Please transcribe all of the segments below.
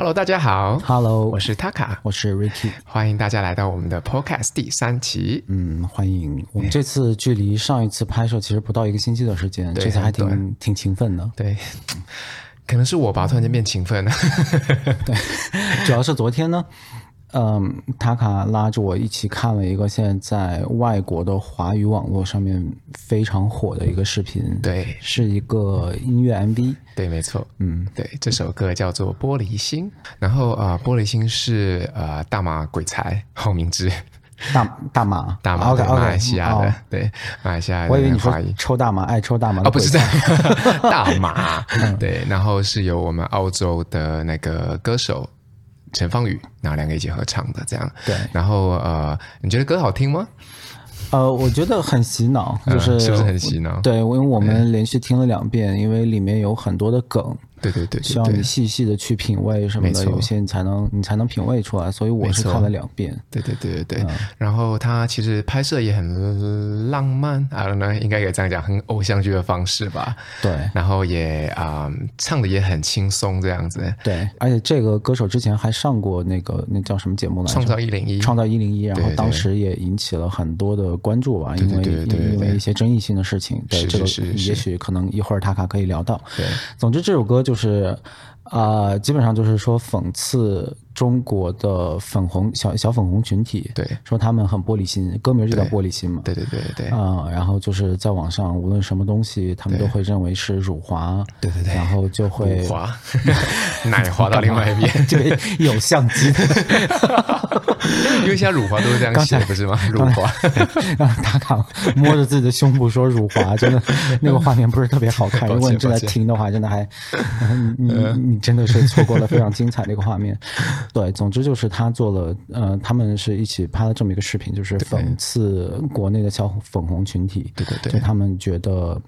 Hello，大家好。Hello，我是 Taka，我是 Ricky，欢迎大家来到我们的 Podcast 第三期。嗯，欢迎。我们这次距离上一次拍摄其实不到一个星期的时间，这次还挺挺勤奋的。对，可能是我吧，突然间变勤奋了。对，主要是昨天呢。嗯，塔卡拉着我一起看了一个现在在外国的华语网络上面非常火的一个视频，对，是一个音乐 MV，对，没错，嗯，对，这首歌叫做《玻璃心》，然后啊、呃，玻璃心是呃大马鬼才黄明志，大大马大马，OK，马来西亚的，对，马来西亚，我以为你说抽大麻爱抽大麻，哦，不是这样，大马，对，然后是由我们澳洲的那个歌手。陈芳宇，然后两个一起合唱的，这样。对。然后呃，你觉得歌好听吗？呃，我觉得很洗脑，就是、嗯、是不是很洗脑？对，因为我们连续听了两遍，因为里面有很多的梗。对对对，需要你细细的去品味什么的，有些你才能你才能品味出来。所以我是看了两遍。对对对对对。嗯、然后他其实拍摄也很浪漫 don't know，应该可以这样讲，很偶像剧的方式吧。对。然后也啊、嗯，唱的也很轻松，这样子。对。而且这个歌手之前还上过那个那叫什么节目来着？创造一零一。创造一零一，然后当时也引起了很多的关注吧，因为因为一些争议性的事情。对，这个也许可能一会儿塔卡可以聊到。对。总之这首歌就就是。啊、呃，基本上就是说讽刺中国的粉红小小粉红群体，对，说他们很玻璃心，歌名就叫玻璃心嘛，对对对对，啊、呃，然后就是在网上无论什么东西，他们都会认为是辱华，对对对，然后就会辱华，奶滑到另外一边，这边有相机。的，因为现在辱华都是这样写，不是吗？辱华，让打卡摸着自己的胸部说辱华，真的 那个画面不是特别好看。如果你正在听的话，真的还，你你。真的是错过了非常精彩的一个画面，对，总之就是他做了，呃，他们是一起拍了这么一个视频，就是讽刺国内的小 粉红群体，对对对，就他们觉得，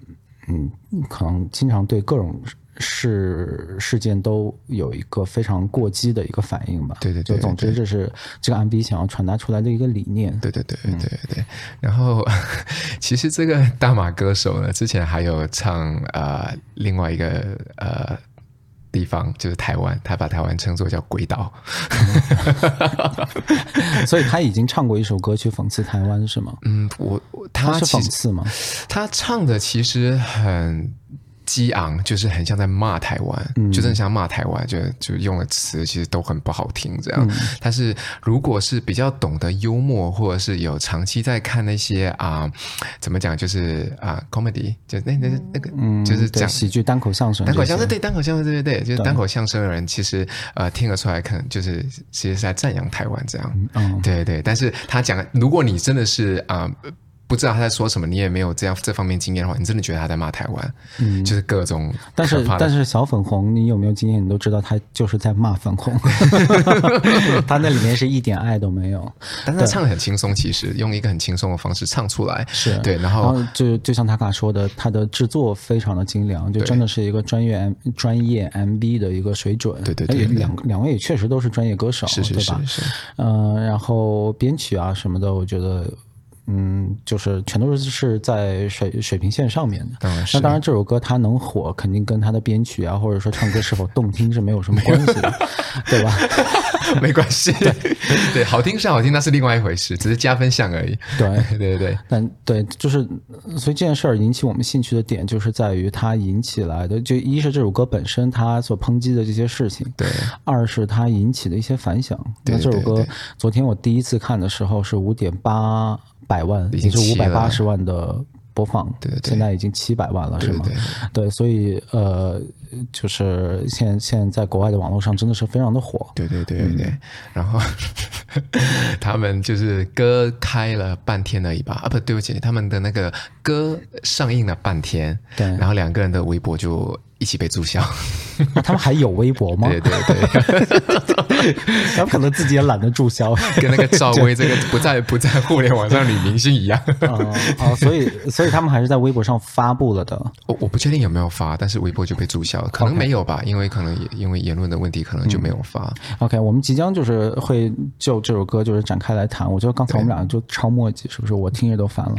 嗯，可能经常对各种事事件都有一个非常过激的一个反应吧，对对对，就总之这是这个 MV 想要传达出来的一个理念，对对对对对对。然后 其实这个大马歌手呢，之前还有唱呃另外一个呃。地方就是台湾，他把台湾称作叫鬼岛，所以他已经唱过一首歌去讽刺台湾，是吗？嗯，我他，他是讽刺吗？他唱的其实很。激昂，就是很像在骂台湾，嗯、就真的像骂台湾，就就用的词其实都很不好听，这样。嗯、但是如果是比较懂得幽默，或者是有长期在看那些啊，怎么讲，就是啊，comedy，就那那那个，嗯，就是讲喜剧、单口相声、单口相声，对，单口相声，对对对，就是单口相声的人，其实呃听得出来，可能就是其实是在赞扬台湾这样。嗯，对对。但是他讲，如果你真的是啊。不知道他在说什么，你也没有这样这方面经验的话，你真的觉得他在骂台湾，嗯，就是各种。但是但是小粉红，你有没有经验？你都知道他就是在骂粉红，他那里面是一点爱都没有。但他唱的很轻松，其实用一个很轻松的方式唱出来，是对。然后，就就像塔卡说的，他的制作非常的精良，就真的是一个专业 M 专业 MV 的一个水准。对对对，对，两两位也确实都是专业歌手，是是是，对吧？是。嗯、呃，然后编曲啊什么的，我觉得。嗯，就是全都是是在水水平线上面的。当然是。那当然，这首歌它能火，肯定跟它的编曲啊，或者说唱歌是否动听是没有什么关系的，对吧？没关系。对对，好听是好听，那是另外一回事，只是加分项而已。对 对对对。但对，就是所以这件事儿引起我们兴趣的点，就是在于它引起来的，就一是这首歌本身它所抨击的这些事情，对；二是它引起的一些反响。对。那这首歌，昨天我第一次看的时候是五点八。百万，已经是五百八十万的播放，对对对，现在已经七百万了，是吗？对，所以呃，就是现在现在在国外的网络上真的是非常的火，对对对对对。嗯、然后 他们就是歌开了半天而已吧？啊，不对不起，他们的那个歌上映了半天，对，然后两个人的微博就。一起被注销，那他们还有微博吗？对对对，他们 可能自己也懒得注销，跟那个赵薇这个不在不在互联网上女明星一样啊！所以所以他们还是在微博上发布了的。我我不确定有没有发，但是微博就被注销了，可能没有吧.因为可能也因为言论的问题，可能就没有发。嗯、OK，我们即将就是会就这首歌就是展开来谈。我觉得刚才我们俩就超墨迹，是不是？我听着都烦了。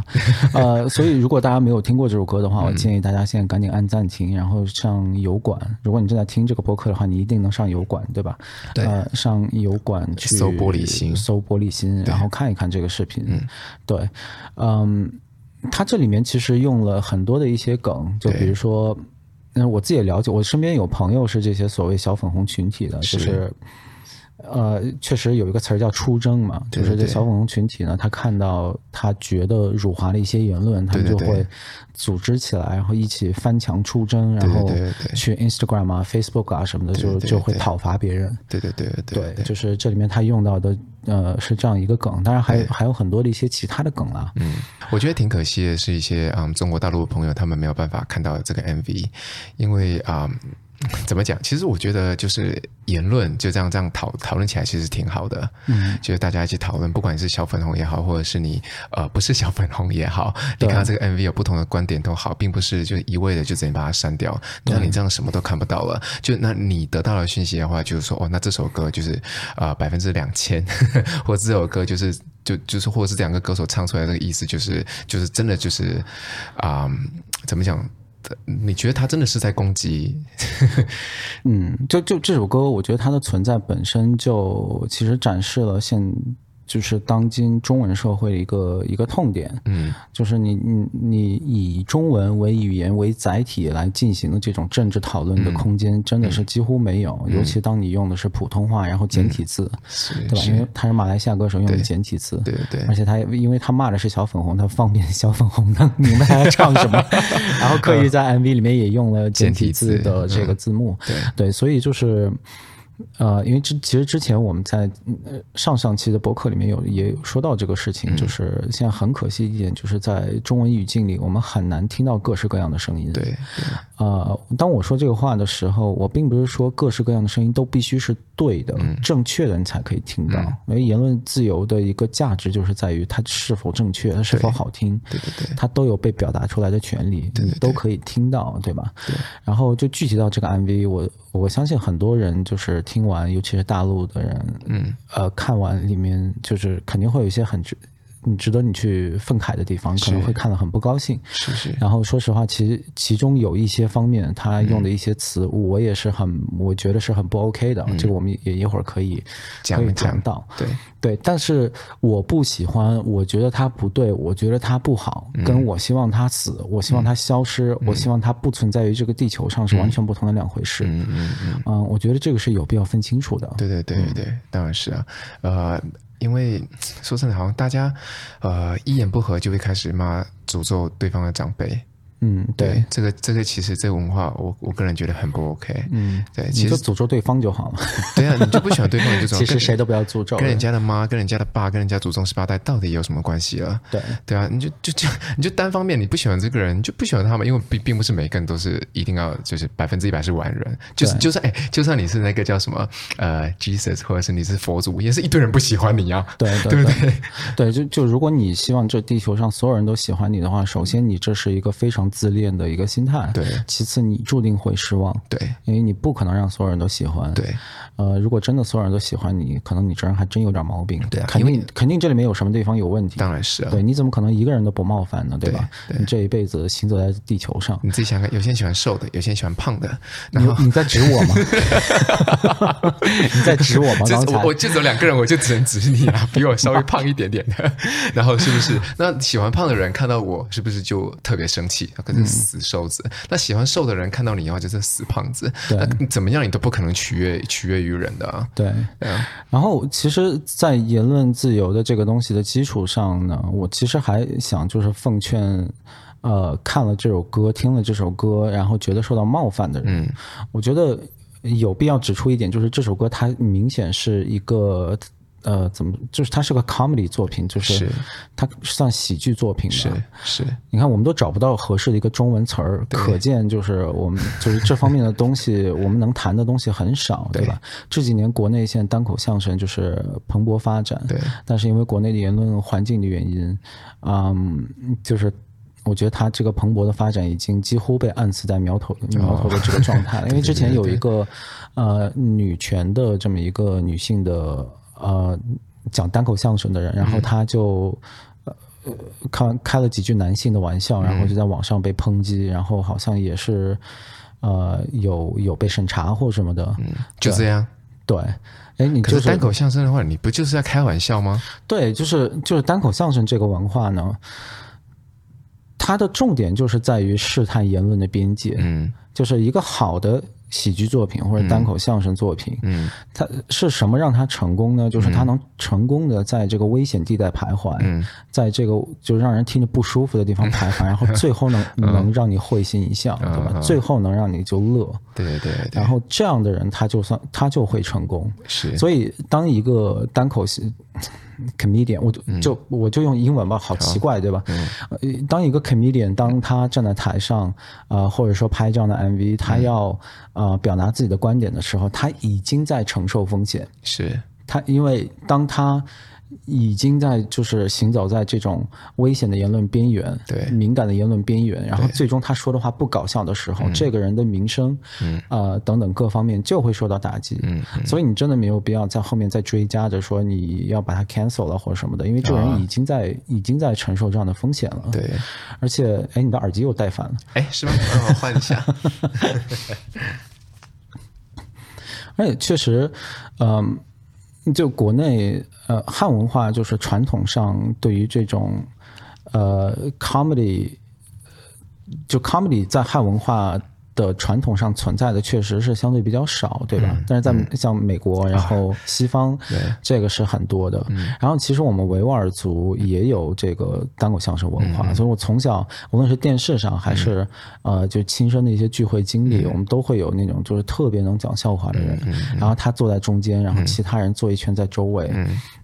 呃，所以如果大家没有听过这首歌的话，我建议大家现在赶紧按暂停，然后上油管。如果你正在听这个播客的话，你一定能上油管，对吧？对，呃，上油管去搜玻璃心，搜玻璃心，然后看一看这个视频。嗯，对，嗯，它这里面其实用了很多的一些梗，就比如说，嗯，我自己也了解，我身边有朋友是这些所谓小粉红群体的，就是。呃，确实有一个词儿叫出征嘛，就是这小粉红群体呢，他看到他觉得辱华的一些言论，他们就会组织起来，然后一起翻墙出征，然后去 Instagram 啊、Facebook 啊什么的，就就会讨伐别人。对对对对，对，就是这里面他用到的呃是这样一个梗，当然还有还有很多的一些其他的梗啊。嗯，我觉得挺可惜的是一些嗯中国大陆的朋友他们没有办法看到这个 MV，因为啊。嗯 怎么讲？其实我觉得就是言论就这样这样讨讨论起来，其实挺好的。嗯，就是大家一起讨论，不管你是小粉红也好，或者是你呃不是小粉红也好，你看到这个 MV 有不同的观点都好，并不是就一味的就直接把它删掉。那你这样什么都看不到了。就那你得到了讯息的话，就是说哦，那这首歌就是呃百分之两千，或者这首歌就是就就是或者是这两个歌手唱出来的这个意思，就是就是真的就是啊、呃，怎么讲？你觉得他真的是在攻击？嗯，就就这首歌，我觉得它的存在本身就其实展示了现。就是当今中文社会的一个一个痛点，嗯，就是你你你以中文为语言为载体来进行的这种政治讨论的空间，真的是几乎没有。尤其当你用的是普通话，然后简体字，嗯、对吧？因为他是马来西亚歌手，用的简体字，对对，对。而且他因为他骂的是小粉红，他方便小粉红能 明白他在唱什么，然后刻意在 MV 里面也用了简体字的这个字幕，嗯、对。对，所以就是。呃，因为之其实之前我们在上上期的博客里面有也有说到这个事情，嗯、就是现在很可惜一点，就是在中文语境里，我们很难听到各式各样的声音。对，呃，当我说这个话的时候，我并不是说各式各样的声音都必须是对的、嗯、正确的，你才可以听到。嗯、因为言论自由的一个价值就是在于它是否正确，它是否好听，对对对，它都有被表达出来的权利，对都可以听到，对吧？对。然后就具体到这个 MV，我我相信很多人就是。听完，尤其是大陆的人，嗯，呃，看完里面就是肯定会有一些很值，你值得你去愤慨的地方，可能会看得很不高兴。是是。然后说实话，其实其中有一些方面，他用的一些词，嗯、我也是很，我觉得是很不 OK 的。嗯、这个我们也一会儿可以讲可以讲到。对。对，但是我不喜欢，我觉得他不对，我觉得他不好，嗯、跟我希望他死，我希望他消失，嗯、我希望他不存在于这个地球上，是完全不同的两回事。嗯嗯嗯，嗯，我觉得这个是有必要分清楚的。对对对对，嗯、当然是啊，呃，因为说真的，好像大家呃一言不合就会开始骂诅咒对方的长辈。嗯，对，这个这个其实这个文化，我我个人觉得很不 OK。嗯，对，其实就诅咒对方就好了。对啊，你就不喜欢对方，你就诅咒。其实谁都不要诅咒。跟人家的妈、跟人家的爸、跟人家祖宗十八代到底有什么关系了？对，对啊，你就就这样，你就单方面你不喜欢这个人，你就不喜欢他们，因为并并不是每个人都是一定要就是百分之一百是完人，就是就算哎，就算你是那个叫什么呃 Jesus，或者是你是佛祖，也是一堆人不喜欢你啊。对对对对，对，对，就就如果你希望这地球上所有人都喜欢你的话，首先你这是一个非常自恋的一个。心态对，其次你注定会失望，对，因为你不可能让所有人都喜欢，对，呃，如果真的所有人都喜欢你，可能你这人还真有点毛病，对，肯定肯定这里面有什么地方有问题，当然是啊，对，你怎么可能一个人都不冒犯呢？对吧？你这一辈子行走在地球上，你自己想想，有些人喜欢瘦的，有些人喜欢胖的，然后你在指我吗？你在指我吗？刚才我就只有两个人，我就只能指你啊，比我稍微胖一点点的，然后是不是？那喜欢胖的人看到我，是不是就特别生气？可是死瘦。瘦子，那喜欢瘦的人看到你的话就是死胖子，对那怎么样你都不可能取悦取悦于人的啊。对，对啊。然后其实，在言论自由的这个东西的基础上呢，我其实还想就是奉劝，呃，看了这首歌，听了这首歌，然后觉得受到冒犯的人，嗯，我觉得有必要指出一点，就是这首歌它明显是一个。呃，怎么就是它是个 comedy 作品，就是它算喜剧作品是是，你看，我们都找不到合适的一个中文词儿，可见就是我们就是这方面的东西，我们能谈的东西很少，对。吧？这几年国内现在单口相声就是蓬勃发展，对，但是因为国内的言论环境的原因，嗯，就是我觉得它这个蓬勃的发展已经几乎被按死在苗头苗头的这个状态了，因为之前有一个呃女权的这么一个女性的。呃，讲单口相声的人，然后他就、嗯、呃开开了几句男性的玩笑，然后就在网上被抨击，嗯、然后好像也是呃有有被审查或什么的，嗯，就这样，对，哎，你就是，可是单口相声的话，你不就是在开玩笑吗？对，就是就是单口相声这个文化呢，它的重点就是在于试探言论的边界，嗯，就是一个好的。喜剧作品或者单口相声作品，嗯，他是什么让他成功呢？就是他能成功的在这个危险地带徘徊，嗯，在这个就让人听着不舒服的地方徘徊，然后最后能能让你会心一笑，对吧？最后能让你就乐，对对对。然后这样的人，他就算他就会成功。是，所以当一个单口喜 comedian，我就就我就用英文吧，好奇怪，对吧？嗯，当一个 comedian，当他站在台上，呃，或者说拍这样的 MV，他要呃表达自己的观点的时候，他已经在承受风险。是他，因为当他。已经在就是行走在这种危险的言论边缘，对。敏感的言论边缘，然后最终他说的话不搞笑的时候，这个人的名声，嗯，呃等等各方面就会受到打击，嗯，所以你真的没有必要在后面再追加着说你要把他 cancel 了或者什么的，因为这个人已经在已经在承受这样的风险了，对，而且哎，你的耳机又戴反了，哎，是吗？让我换一下，而 且确实，嗯。就国内呃汉文化就是传统上对于这种呃 comedy，就 comedy 在汉文化的传统上存在的确实是相对比较少，对吧？嗯、但是在像美国，嗯、然后西方，啊、这个是很多的。嗯、然后其实我们维吾尔族也有这个单口相声文化，嗯、所以我从小无论是电视上还是、嗯、呃就亲身的一些聚会经历，嗯、我们都会有那种就是特别能讲笑话的人，然后他坐在中间，然后其他人坐一圈在周围。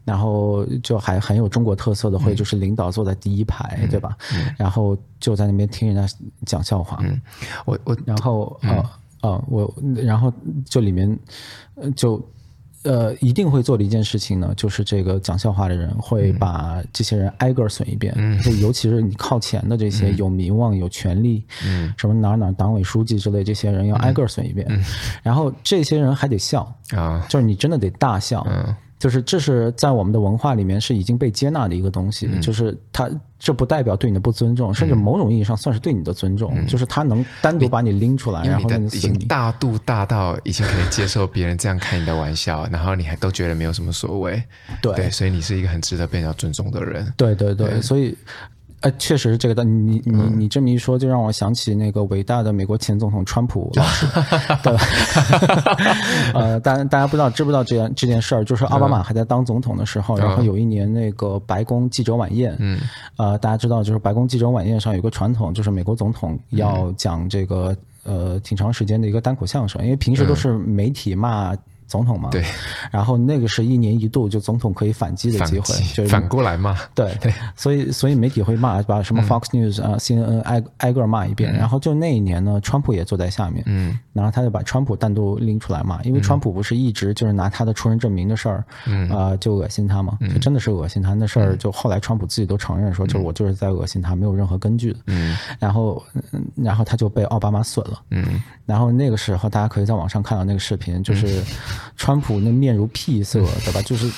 然后就还很有中国特色的，会就是领导坐在第一排，嗯、对吧？嗯、然后就在那边听人家讲笑话。嗯，我我然后呃呃、我然后就里面就呃一定会做的一件事情呢，就是这个讲笑话的人会把这些人挨个损一遍。嗯，就尤其是你靠前的这些 有名望、有权利，嗯，什么哪哪党委书记之类这些人要挨个损一遍。嗯，然后这些人还得笑啊，就是你真的得大笑。嗯。就是这是在我们的文化里面是已经被接纳的一个东西，嗯、就是他这不代表对你的不尊重，嗯、甚至某种意义上算是对你的尊重。嗯、就是他能单独把你拎出来，然后你已经大度大到已经可以接受别人这样开你的玩笑，然后你还都觉得没有什么所谓。对，对，所以你是一个很值得被人家尊重的人。对对对，对所以。呃，确实是这个的。你你你这么一说，就让我想起那个伟大的美国前总统川普老师。对，呃，大家大家不知道知不知道这件这件事儿？就是奥巴马还在当总统的时候，然后有一年那个白宫记者晚宴，嗯，呃，大家知道就是白宫记者晚宴上有个传统，就是美国总统要讲这个呃挺长时间的一个单口相声，因为平时都是媒体骂。总统嘛，对，然后那个是一年一度，就总统可以反击的机会，击就是反过来骂，对对，所以所以媒体会骂，把什么 Fox News 啊、嗯、CNN 挨挨个骂一遍，嗯、然后就那一年呢，川普也坐在下面，嗯，然后他就把川普单独拎出来骂，因为川普不是一直就是拿他的出生证明的事儿，嗯。啊、呃，就恶心他嘛，就真的是恶心他那事儿，就后来川普自己都承认说，就是我就是在恶心他，没有任何根据的，嗯，然后然后他就被奥巴马损了，嗯，然后那个时候大家可以在网上看到那个视频，就是。川普那面如屁色，对吧？就是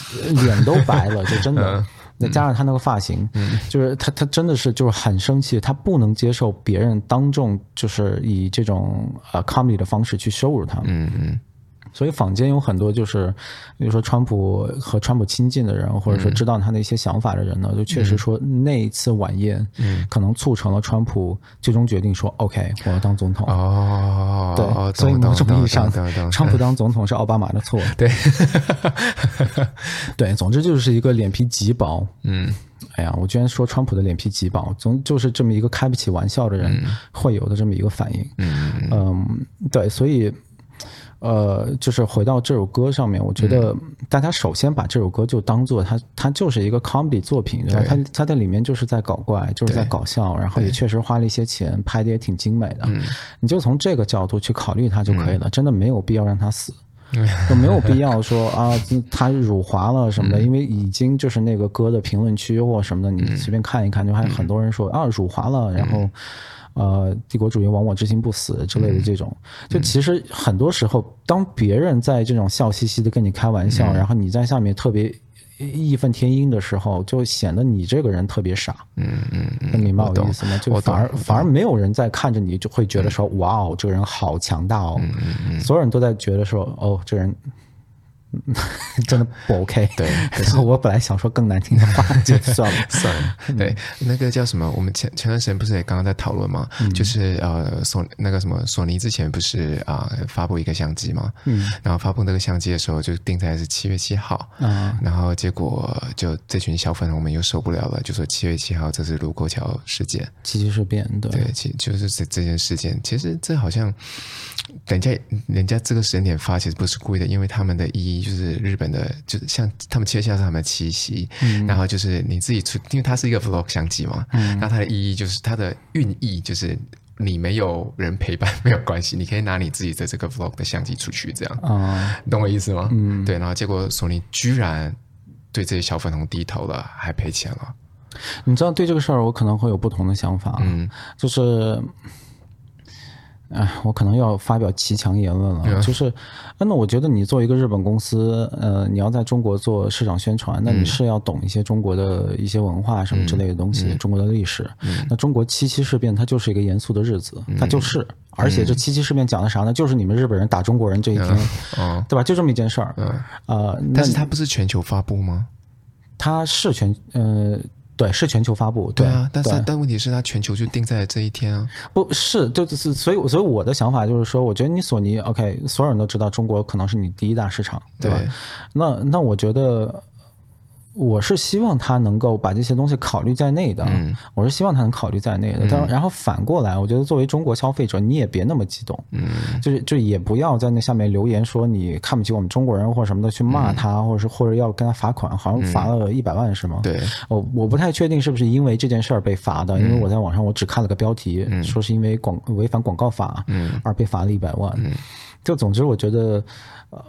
脸都白了，就真的。再加上他那个发型，就是他他真的是就是很生气，他不能接受别人当众就是以这种呃 comedy 的方式去羞辱他。嗯嗯。所以坊间有很多就是，比如说川普和川普亲近的人，或者说知道他的一些想法的人呢，就确实说那一次晚宴，嗯，可能促成了川普最终决定说，OK，我要当总统。哦，对，所以某种意义上，川普当总统是奥巴马的错。对，对，总之就是一个脸皮极薄。嗯，哎呀，我居然说川普的脸皮极薄，总就是这么一个开不起玩笑的人会有的这么一个反应。嗯嗯，对，所以。呃，就是回到这首歌上面，我觉得大家首先把这首歌就当做它，它就是一个 comedy 作品，对吧？它它在里面就是在搞怪，就是在搞笑，然后也确实花了一些钱，拍的也挺精美的。你就从这个角度去考虑它就可以了，真的没有必要让它死，就 没有必要说啊，它辱华了什么的，因为已经就是那个歌的评论区或什么的，你随便看一看，就还有很多人说啊辱华了，然后。呃，帝国主义亡我之心不死之类的这种，嗯、就其实很多时候，当别人在这种笑嘻嘻的跟你开玩笑，嗯、然后你在下面特别义愤填膺的时候，就显得你这个人特别傻。嗯嗯嗯，能明白我的意思吗？就反而反而没有人在看着你，就会觉得说：“哇哦，这个人好强大哦。”嗯嗯，所有人都在觉得说：“哦，这人。” 真的不 OK。对，可是我本来想说更难听的话，就算了 算了。对，那个叫什么？我们前前段时间不是也刚刚在讨论吗？嗯、就是呃，索那个什么索尼之前不是啊、呃、发布一个相机吗？嗯，然后发布那个相机的时候就定在是七月七号。嗯，然后结果就这群小粉红们又受不了了，就说七月七号这是卢沟桥事件，七七事变。对，对，其就是这这件事件，其实这好像人家人家这个时间点发其实不是故意的，因为他们的意义。就是日本的，就是像他们切下是他们的七夕，嗯、然后就是你自己出，因为它是一个 vlog 相机嘛，嗯，那它的意义就是它的寓意就是你没有人陪伴没有关系，你可以拿你自己的这个 vlog 的相机出去，这样，啊、嗯，懂我意思吗？嗯，对，然后结果索尼居然对这些小粉红低头了，还赔钱了。你知道，对这个事儿我可能会有不同的想法，嗯，就是。哎，我可能要发表奇强言论了，就是，那我觉得你作为一个日本公司，呃，你要在中国做市场宣传，那你是要懂一些中国的一些文化什么之类的东西，中国的历史。那中国七七事变它就是一个严肃的日子，它就是，而且这七七事变讲的啥呢？就是你们日本人打中国人这一天，对吧？就这么一件事儿。呃，但是它不是全球发布吗？它是全，呃。对，是全球发布。对，对啊，但是但问题是，它全球就定在这一天啊。不是，就是所以，所以我的想法就是说，我觉得你索尼，OK，所有人都知道中国可能是你第一大市场，对吧？对那那我觉得。我是希望他能够把这些东西考虑在内的，嗯、我是希望他能考虑在内的。但、嗯、然后反过来，我觉得作为中国消费者，你也别那么激动，嗯，就是就也不要在那下面留言说你看不起我们中国人或者什么的去骂他，嗯、或者是或者要跟他罚款，好像罚了一百万是吗？对，我我不太确定是不是因为这件事儿被罚的，嗯、因为我在网上我只看了个标题，嗯、说是因为广违反广告法，嗯，而被罚了一百万。嗯，就总之我觉得，呃，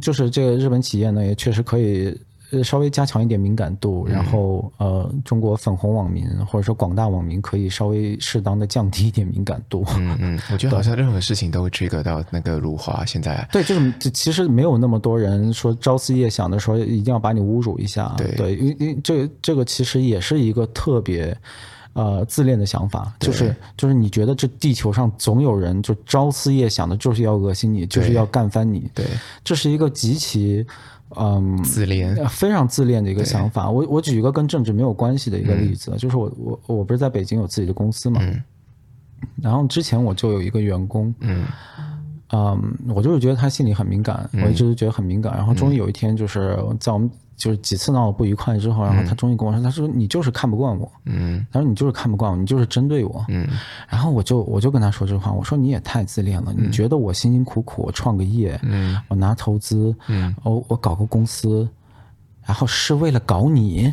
就是这个日本企业呢，也确实可以。呃，稍微加强一点敏感度，然后呃，中国粉红网民或者说广大网民可以稍微适当的降低一点敏感度。嗯嗯，我觉得好像任何事情都会 trigger 到那个辱华。现在对，就是其实没有那么多人说朝思夜想的说一定要把你侮辱一下。对对，因因这这个其实也是一个特别呃自恋的想法，就是就是你觉得这地球上总有人就朝思夜想的就是要恶心你，就是要干翻你。对，这是一个极其。嗯，自恋，非常自恋的一个想法。我我举一个跟政治没有关系的一个例子，就是我我我不是在北京有自己的公司嘛，然后之前我就有一个员工，嗯，嗯，我就是觉得他心里很敏感，我一直都觉得很敏感。然后终于有一天，就是在我们。就是几次闹得不愉快之后，然后他终于跟我说：“他说你就是看不惯我，嗯，他说你就是看不惯我，你就是针对我，嗯。然后我就我就跟他说这话，我说你也太自恋了，你觉得我辛辛苦苦我创个业，嗯，我拿投资，嗯，我我搞个公司，然后是为了搞你？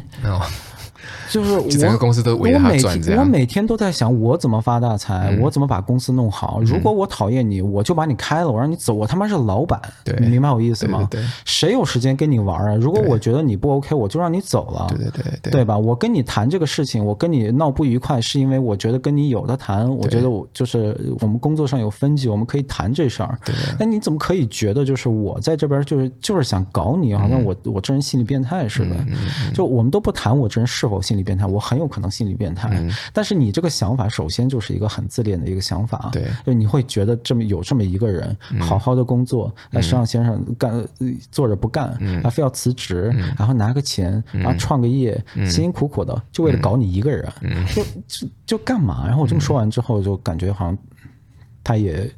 哦。”就是我，整个公司都围着他转，我每天都在想，我怎么发大财，我怎么把公司弄好。如果我讨厌你，我就把你开了，我让你走。我他妈是老板，你明白我意思吗？对，谁有时间跟你玩啊？如果我觉得你不 OK，我就让你走了。对对对，对吧？我跟你谈这个事情，我跟你闹不愉快，是因为我觉得跟你有的谈。我觉得我就是我们工作上有分歧，我们可以谈这事儿。对。那你怎么可以觉得就是我在这边就是就是想搞你，好像我我这人心理变态似的？就我们都不谈我这人是否心理变态，我很有可能心理变态。嗯、但是你这个想法，首先就是一个很自恋的一个想法。对，就你会觉得这么有这么一个人，嗯、好好的工作，那时尚先生干坐着不干，嗯、他非要辞职，嗯、然后拿个钱，然后创个业，嗯、辛辛苦苦的，就为了搞你一个人，嗯、就就就干嘛？然后我这么说完之后，就感觉好像他也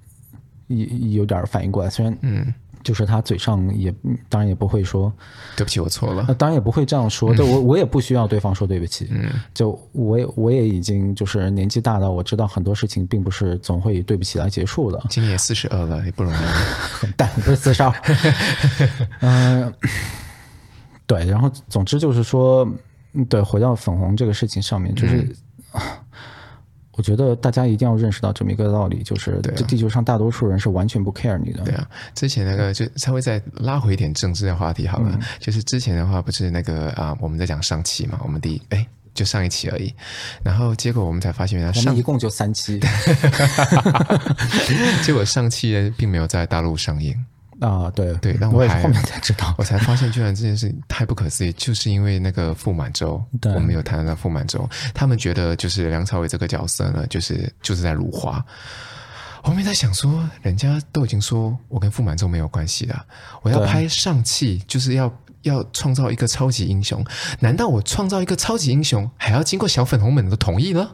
有有点反应过来，虽然嗯。就是他嘴上也当然也不会说对不起，我错了。当然也不会这样说，对我我也不需要对方说对不起。嗯，就我也我也已经就是年纪大到我知道很多事情并不是总会以对不起来结束的。今年四十二了，也不容易。但不是四十二。嗯，对，然后总之就是说，对，回到粉红这个事情上面，就是。嗯 我觉得大家一定要认识到这么一个道理，就是这地球上大多数人是完全不 care 你的。对啊，之前那个就稍微再拉回一点政治的话题好了，嗯、就是之前的话不是那个啊，我们在讲上期嘛，我们第一哎就上一期而已，然后结果我们才发现原来上一共就三期，结果上期并没有在大陆上映。啊，对对，但我还后面才知道，我才发现，居然这件事太不可思议，就是因为那个傅满洲，对我们有谈到傅满洲，他们觉得就是梁朝伟这个角色呢，就是就是在辱华。后面在想说，人家都已经说我跟傅满洲没有关系了，我要拍上气，就是要要创造一个超级英雄，难道我创造一个超级英雄还要经过小粉红们的同意呢？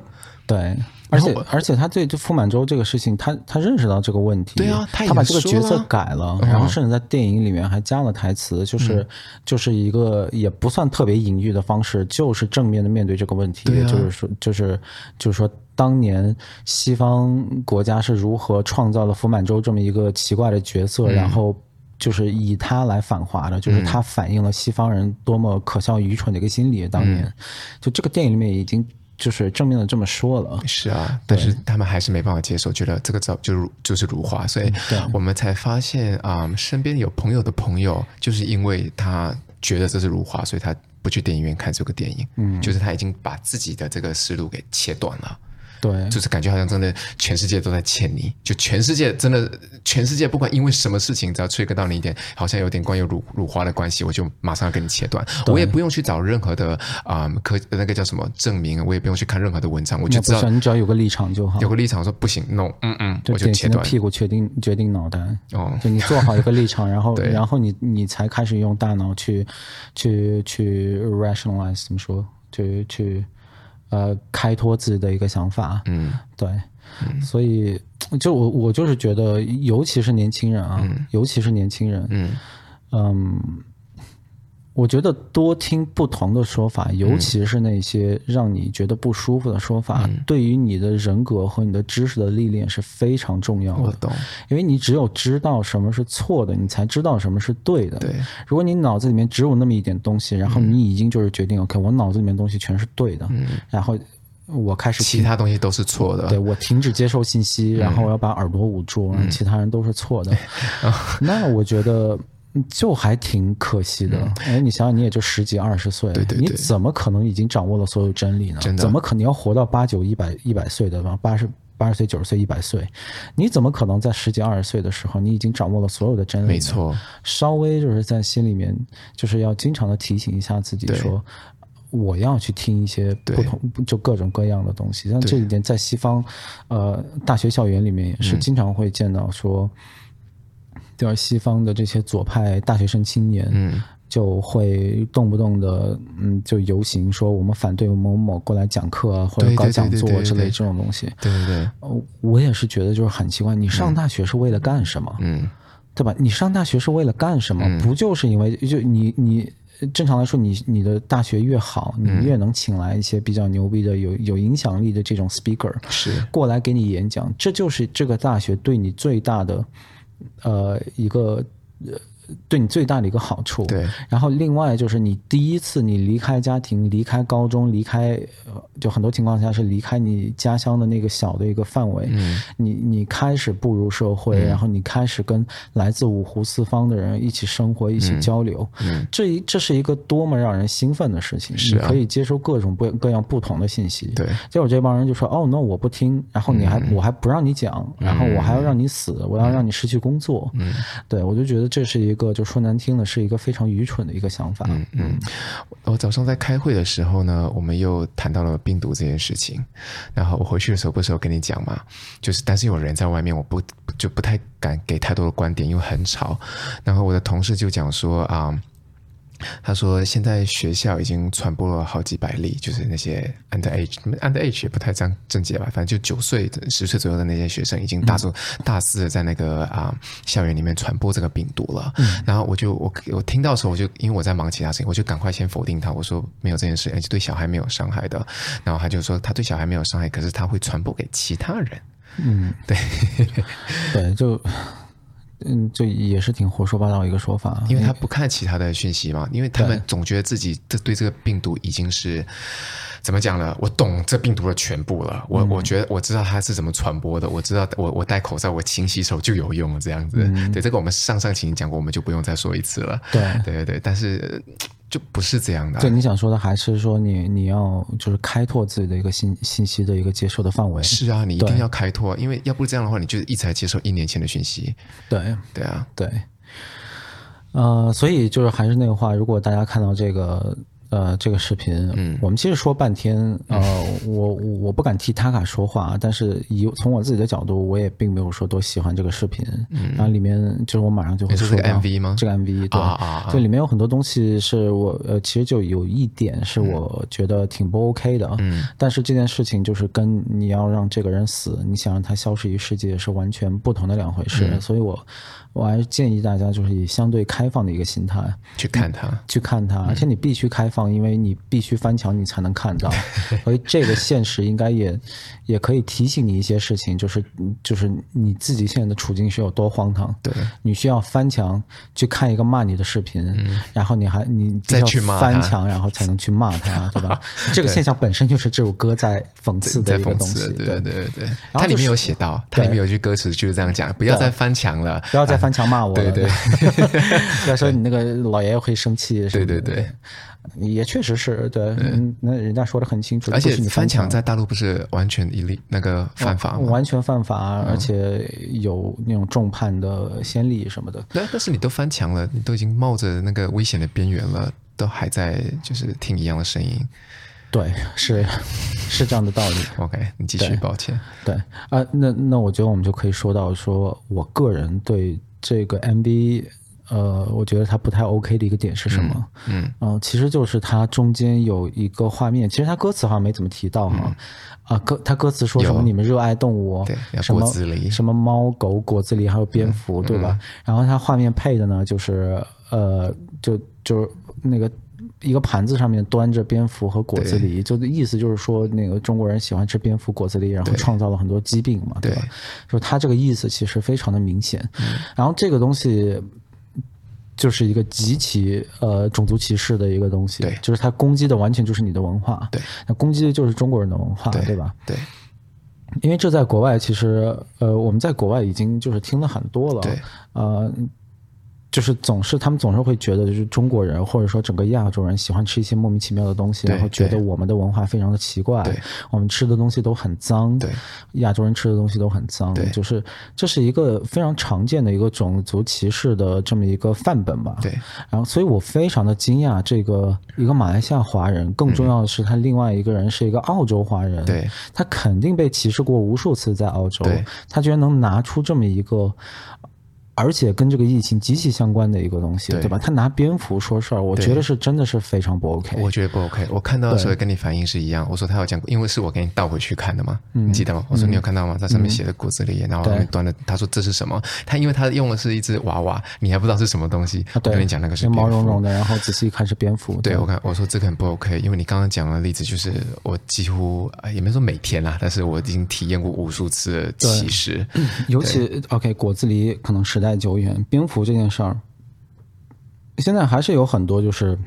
对。而且而且他对这傅满洲这个事情，他他认识到这个问题，对啊，他，他把这个角色改了，然后甚至在电影里面还加了台词，就是、嗯、就是一个也不算特别隐喻的方式，就是正面的面对这个问题，对啊、就是说就是就是说当年西方国家是如何创造了傅满洲这么一个奇怪的角色，嗯、然后就是以他来反华的，就是他反映了西方人多么可笑愚蠢的一个心理。当年、嗯、就这个电影里面已经。就是正面的这么说了，是啊，但是他们还是没办法接受，觉得这个照就就是如花，所以我们才发现啊、嗯，身边有朋友的朋友，就是因为他觉得这是如花，所以他不去电影院看这个电影，嗯，就是他已经把自己的这个思路给切断了。对，就是感觉好像真的全世界都在欠你，就全世界真的全世界不管因为什么事情，只要吹个到你一点，好像有点关于辱辱华的关系，我就马上要跟你切断。我也不用去找任何的啊，可、嗯、那个叫什么证明，我也不用去看任何的文章，我就知道你只要有个立场就好，有个立场说不行，no，嗯嗯，就我就切断。屁股决定决定脑袋哦，就你做好一个立场，然后然后你你才开始用大脑去去去 rationalize 怎么说，去去。呃，开拓自己的一个想法，嗯，对，嗯、所以就我我就是觉得，尤其是年轻人啊，嗯、尤其是年轻人，嗯，嗯。我觉得多听不同的说法，尤其是那些让你觉得不舒服的说法，嗯、对于你的人格和你的知识的历练是非常重要的。我懂，因为你只有知道什么是错的，你才知道什么是对的。对，如果你脑子里面只有那么一点东西，然后你已经就是决定、嗯、OK，我脑子里面东西全是对的，嗯、然后我开始其他东西都是错的。对，我停止接受信息，然后我要把耳朵捂住，嗯、其他人都是错的。嗯、那我觉得。就还挺可惜的，嗯、哎，你想想，你也就十几二十岁，对对对，你怎么可能已经掌握了所有真理呢？真，怎么可能要活到八九一百一百岁的吧？八十八十岁、九十岁、一百岁，你怎么可能在十几二十岁的时候，你已经掌握了所有的真理？没错，稍微就是在心里面，就是要经常的提醒一下自己说，说我要去听一些不同，就各种各样的东西。像这一点，在西方，呃，大学校园里面也是经常会见到说。嗯就是西方的这些左派大学生青年，嗯，就会动不动的，嗯，就游行说我们反对某某过来讲课啊，或者搞讲座之类这种东西。对对对，我也是觉得就是很奇怪，你上大学是为了干什么？嗯，对吧？你上大学是为了干什么？不就是因为就你你正常来说，你你的大学越好，你越能请来一些比较牛逼的、有有影响力的这种 speaker 是过来给你演讲，这就是这个大学对你最大的。呃，一个。对你最大的一个好处。对，然后另外就是你第一次你离开家庭，离开高中，离开，就很多情况下是离开你家乡的那个小的一个范围。嗯，你你开始步入社会，嗯，然后你开始跟来自五湖四方的人一起生活，一起交流。嗯，这一这是一个多么让人兴奋的事情！是啊，你可以接收各种不各样不同的信息。对，结果这帮人就说：“哦，那我不听，然后你还，嗯，我还不让你讲，然后我还要让你死，嗯，我要让你失去工作。”嗯，对，我就觉得这是一个。个就说难听的是一个非常愚蠢的一个想法。嗯嗯，我早上在开会的时候呢，我们又谈到了病毒这件事情。然后我回去的时候不是有跟你讲嘛，就是但是有人在外面，我不就不太敢给太多的观点，因为很吵。然后我的同事就讲说啊。他说：“现在学校已经传播了好几百例，就是那些 underage，underage 也不太正正解吧，反正就九岁、十岁左右的那些学生，已经大数大肆的在那个啊校园里面传播这个病毒了。嗯、然后我就我我听到的时候，我就因为我在忙其他事情，我就赶快先否定他，我说没有这件事，而且对小孩没有伤害的。然后他就说他对小孩没有伤害，可是他会传播给其他人。嗯，对，对，就。”嗯，这也是挺胡说八道一个说法，因为他不看其他的讯息嘛，因为他们总觉得自己这对这个病毒已经是怎么讲了，我懂这病毒的全部了，我、嗯、我觉得我知道它是怎么传播的，我知道我我戴口罩，我勤洗手就有用了，这样子。嗯、对，这个我们上上期讲过，我们就不用再说一次了。对，对对对，但是。就不是这样的。对，你想说的还是说你你要就是开拓自己的一个信信息的一个接受的范围。是啊，你一定要开拓，因为要不这样的话，你就一直在接受一年前的讯息。对，对啊，对。呃，所以就是还是那个话，如果大家看到这个。呃，这个视频，嗯，我们其实说半天，呃，我我不敢替塔卡说话，但是以从我自己的角度，我也并没有说多喜欢这个视频。嗯，然后里面就是我马上就会说到这个 MV 吗？这个 MV 对，啊啊，就里面有很多东西是我呃，其实就有一点是我觉得挺不 OK 的。嗯，但是这件事情就是跟你要让这个人死，你想让他消失于世界是完全不同的两回事。嗯，所以我。我还是建议大家，就是以相对开放的一个心态去看它，去看它，而且你必须开放，因为你必须翻墙，你才能看到。所以这个现实应该也也可以提醒你一些事情，就是就是你自己现在的处境是有多荒唐。对，你需要翻墙去看一个骂你的视频，然后你还你再去翻墙，然后才能去骂他，对吧？这个现象本身就是这首歌在讽刺的一个东西。对对对对，它里面有写到，它里面有句歌词就是这样讲：不要再翻墙了，不要再。翻墙骂我，对对，要说你那个老爷爷会生气，对对对，也确实是对，那人家说的很清楚，而且你翻墙在大陆不是完全一例那个犯法吗？完全犯法，而且有那种重判的先例什么的。对，但是你都翻墙了，你都已经冒着那个危险的边缘了，都还在就是听一样的声音。对，是 是这样的道理。OK，你继续，抱歉。对啊，呃，那那我觉得我们就可以说到，说我个人对。这个 MV，呃，我觉得它不太 OK 的一个点是什么？嗯，嗯、呃，其实就是它中间有一个画面，其实它歌词好像没怎么提到哈。啊、歌它歌词说什么？你们热爱动物，对，什么什么猫狗果子狸还有蝙蝠，嗯、对吧？嗯、然后它画面配的呢，就是呃，就就是那个。一个盘子上面端着蝙蝠和果子狸，对就意思就是说，那个中国人喜欢吃蝙蝠、果子狸，然后创造了很多疾病嘛，对，对吧？就他这个意思其实非常的明显。嗯、然后这个东西就是一个极其呃种族歧视的一个东西，对，就是它攻击的完全就是你的文化，对，那攻击的就是中国人的文化，对，对吧？对，因为这在国外其实呃我们在国外已经就是听了很多了，对，呃。就是总是他们总是会觉得，就是中国人或者说整个亚洲人喜欢吃一些莫名其妙的东西，然后觉得我们的文化非常的奇怪，我们吃的东西都很脏，对，亚洲人吃的东西都很脏，对，就是这是一个非常常见的一个种族歧视的这么一个范本吧。对，然后所以我非常的惊讶，这个一个马来西亚华人，更重要的是他另外一个人是一个澳洲华人，对，他肯定被歧视过无数次在澳洲，他居然能拿出这么一个。而且跟这个疫情极其相关的一个东西，对，对吧？他拿蝙蝠说事儿，我觉得是真的是非常不 OK。我觉得不 OK。我看到的时候跟你反应是一样。我说他有讲过，因为是我给你倒回去看的嘛，嗯、你记得吗？我说你有看到吗？在上面写的果子狸，嗯、然后后面端的，他说这是什么？他因为他用的是一只娃娃，你还不知道是什么东西。我跟你讲那个是毛茸茸的，然后仔细一看是蝙蝠。对，我看我说这个很不 OK，因为你刚刚讲的例子就是我几乎也没说每天啦，但是我已经体验过无数次的歧视。尤其 OK，果子狸可能时代久远，蝙蝠。这件事儿，现在还是有很多就是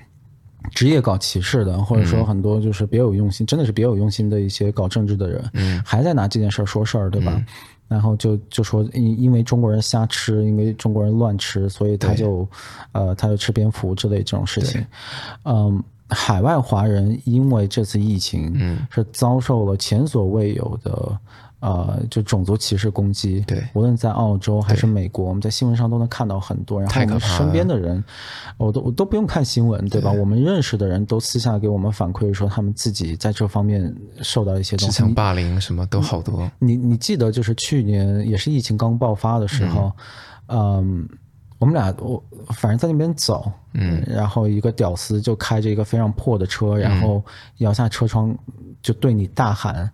职业搞歧视的，或者说很多就是别有用心，嗯、真的是别有用心的一些搞政治的人，嗯、还在拿这件事儿说事儿，对吧？嗯、然后就就说因因为中国人瞎吃，因为中国人乱吃，所以他就呃他就吃蝙蝠之类这种事情。嗯，海外华人因为这次疫情，嗯，是遭受了前所未有的。呃，就种族歧视攻击，对，无论在澳洲还是美国，我们在新闻上都能看到很多。然后我们身边的人，我都我都不用看新闻，对吧？对我们认识的人都私下给我们反馈说，他们自己在这方面受到一些东西，职场霸凌什么都好多。你你记得，就是去年也是疫情刚爆发的时候，嗯，嗯，我们俩我反正在那边走，嗯，然后一个屌丝就开着一个非常破的车，然后摇下车窗就对你大喊。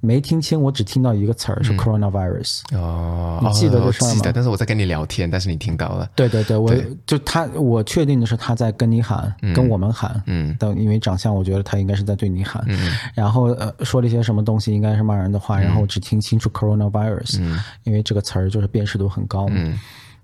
没听清，我只听到一个词儿是 coronavirus。哦，你记得这事吗？记得，但是我在跟你聊天，但是你听到了。对对对，我就他，我确定的是他在跟你喊，跟我们喊。嗯。但，因为长相，我觉得他应该是在对你喊。嗯。然后呃，说了一些什么东西，应该是骂人的话，然后我只听清楚 coronavirus。嗯。因为这个词儿就是辨识度很高。嗯。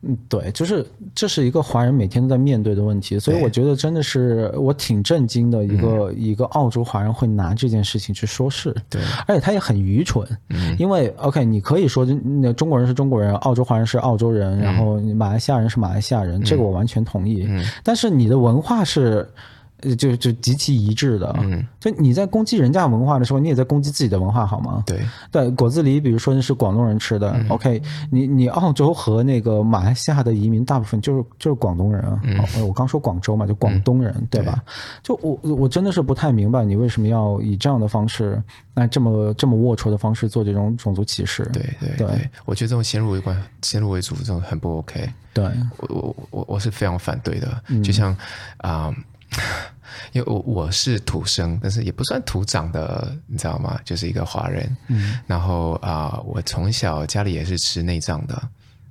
嗯，对，就是这是一个华人每天都在面对的问题，所以我觉得真的是我挺震惊的一个一个澳洲华人会拿这件事情去说事，对，而且他也很愚蠢，嗯，因为 OK，你可以说那中国人是中国人，澳洲华人是澳洲人，然后马来西亚人是马来西亚人，这个我完全同意，嗯，但是你的文化是。就就极其一致的。嗯，就你在攻击人家文化的时候，你也在攻击自己的文化，好吗？对对，果子狸，比如说那是广东人吃的。嗯、OK，你你澳洲和那个马来西亚的移民大部分就是就是广东人啊。嗯、我刚说广州嘛，就广东人，嗯、对吧？就我我真的是不太明白你为什么要以这样的方式，那这么这么龌龊的方式做这种种族歧视。对对对，对我觉得这种先入为观、先入为主这种很不 OK。对我我我我是非常反对的，嗯、就像啊。呃因为我我是土生，但是也不算土长的，你知道吗？就是一个华人。嗯，然后啊、呃，我从小家里也是吃内脏的。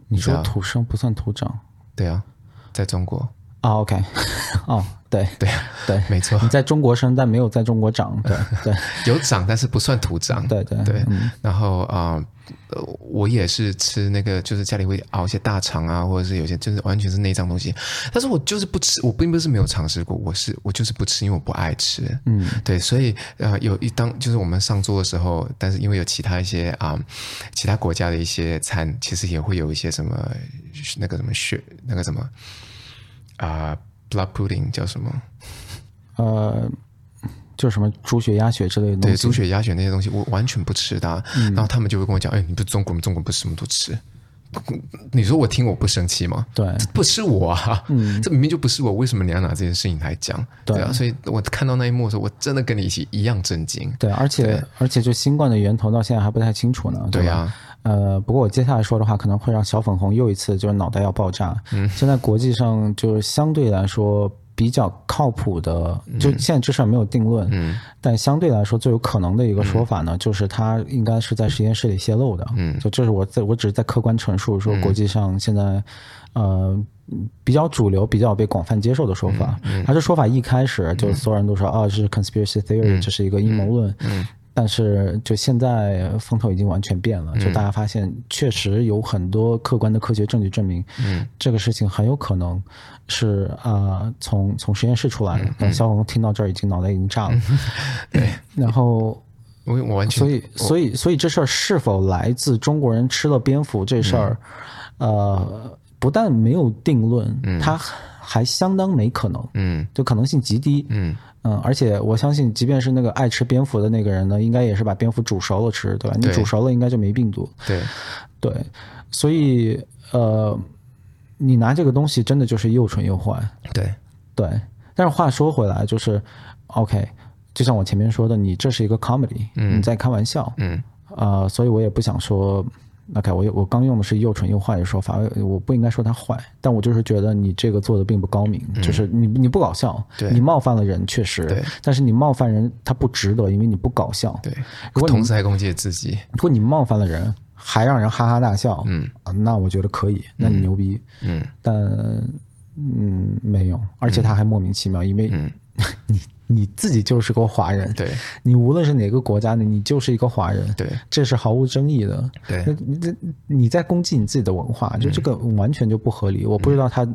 你说土生不算土长？对啊，在中国。啊、oh，OK，哦、oh，对对对，没错，你在中国生，但没有在中国长，对对，有长，但是不算土长，对对对。嗯、然后啊、呃，我也是吃那个，就是家里会熬一些大肠啊，或者是有些就是完全是内脏东西，但是我就是不吃，我并不是没有尝试过，我是我就是不吃，因为我不爱吃，嗯，对，所以呃，有一当就是我们上桌的时候，但是因为有其他一些啊、呃，其他国家的一些餐，其实也会有一些什么那个什么血，那个什么。啊、uh,，blood pudding 叫什么？呃，就什么猪血、鸭血之类的东西。对，猪血、鸭血那些东西，我完全不吃的。嗯、然后他们就会跟我讲：“哎，你不是中国人，中国人不是什么都吃。”你说我听我不生气吗？对，不是我啊，嗯，这明明就不是我，为什么你要拿这件事情来讲？对，对啊，所以我看到那一幕的时候，我真的跟你一起一样震惊。对，而且而且就新冠的源头到现在还不太清楚呢。对啊。对呃，不过我接下来说的话可能会让小粉红又一次就是脑袋要爆炸。嗯，现在国际上就是相对来说比较靠谱的，就现在这事儿没有定论。嗯，但相对来说最有可能的一个说法呢，就是它应该是在实验室里泄露的。嗯，就这是我在我只是在客观陈述说国际上现在呃比较主流、比较被广泛接受的说法。嗯，它这说法一开始就所有人都说啊，这是 conspiracy theory，这是一个阴谋论。嗯。但是，就现在风头已经完全变了。就大家发现，确实有很多客观的科学证据证明，嗯，这个事情很有可能是啊，从从实验室出来的。等小红听到这儿，已经脑袋已经炸了。对，然后我我完全，所以所以所以这事儿是否来自中国人吃了蝙蝠这事儿，呃，不但没有定论，它还相当没可能，嗯，就可能性极低，嗯。嗯，而且我相信，即便是那个爱吃蝙蝠的那个人呢，应该也是把蝙蝠煮熟了吃，对吧？你煮熟了应该就没病毒。对，对，所以呃，你拿这个东西真的就是又蠢又坏。对，对。但是话说回来，就是 OK，就像我前面说的，你这是一个 comedy，嗯，你在开玩笑，嗯，啊、呃，所以我也不想说。OK，我我刚用的是又蠢又坏的说法，我不应该说他坏，但我就是觉得你这个做的并不高明，嗯、就是你你不搞笑，你冒犯了人确实，但是你冒犯人他不值得，因为你不搞笑，对，如果同时还攻击自己，如果你冒犯了人还让人哈哈大笑，嗯，那我觉得可以，那你牛逼，嗯，嗯但嗯没有，而且他还莫名其妙，嗯、因为你。你自己就是个华人，对，你无论是哪个国家的，你就是一个华人，对，这是毫无争议的，对。那你你在攻击你自己的文化，就这个完全就不合理。嗯、我不知道他，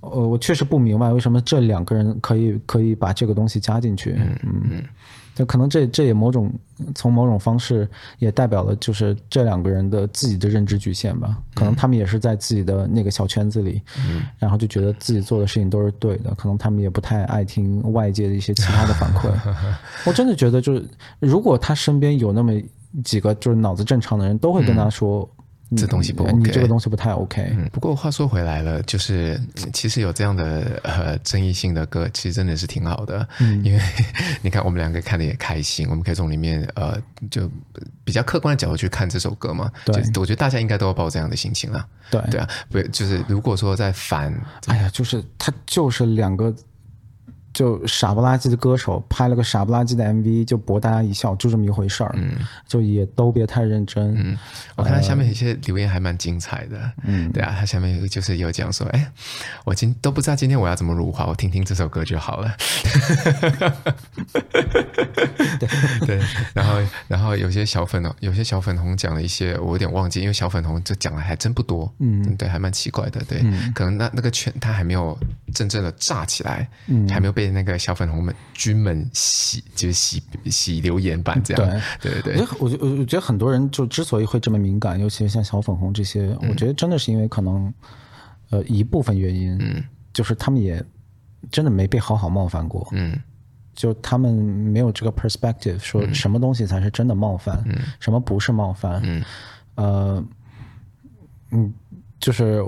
呃，我确实不明白为什么这两个人可以可以把这个东西加进去，嗯嗯。嗯。就可能这这也某种从某种方式也代表了，就是这两个人的自己的认知局限吧。可能他们也是在自己的那个小圈子里，嗯，然后就觉得自己做的事情都是对的。可能他们也不太爱听外界的一些其他的反馈。我真的觉得，就是如果他身边有那么几个就是脑子正常的人，都会跟他说。这东西不 OK，你这个东西不太 OK。嗯，不过话说回来了，就是其实有这样的呃争议性的歌，其实真的是挺好的。嗯，因为 你看我们两个看的也开心，我们可以从里面呃就比较客观的角度去看这首歌嘛。对，我觉得大家应该都要抱这样的心情了。对，对啊，不就是如果说在反，哎呀，就是他就是两个。就傻不拉几的歌手拍了个傻不拉几的 MV，就博大家一笑，就这么一回事儿。嗯，就也都别太认真。嗯，我看他下面有些留言还蛮精彩的。嗯，对啊，他下面就是有讲说，哎，我今都不知道今天我要怎么入华，我听听这首歌就好了。对 对，然后然后有些小粉红，有些小粉红讲了一些，我有点忘记，因为小粉红这讲的还真不多。嗯，对，还蛮奇怪的。对，嗯、可能那那个圈他还没有真正的炸起来，嗯，还没有被。被那个小粉红们军们洗，就是洗洗留言板这样。对对对，我觉得我我觉得很多人就之所以会这么敏感，尤其是像小粉红这些，嗯、我觉得真的是因为可能呃一部分原因，嗯，就是他们也真的没被好好冒犯过。嗯，就他们没有这个 perspective，说什么东西才是真的冒犯，嗯，什么不是冒犯。嗯，呃，嗯，就是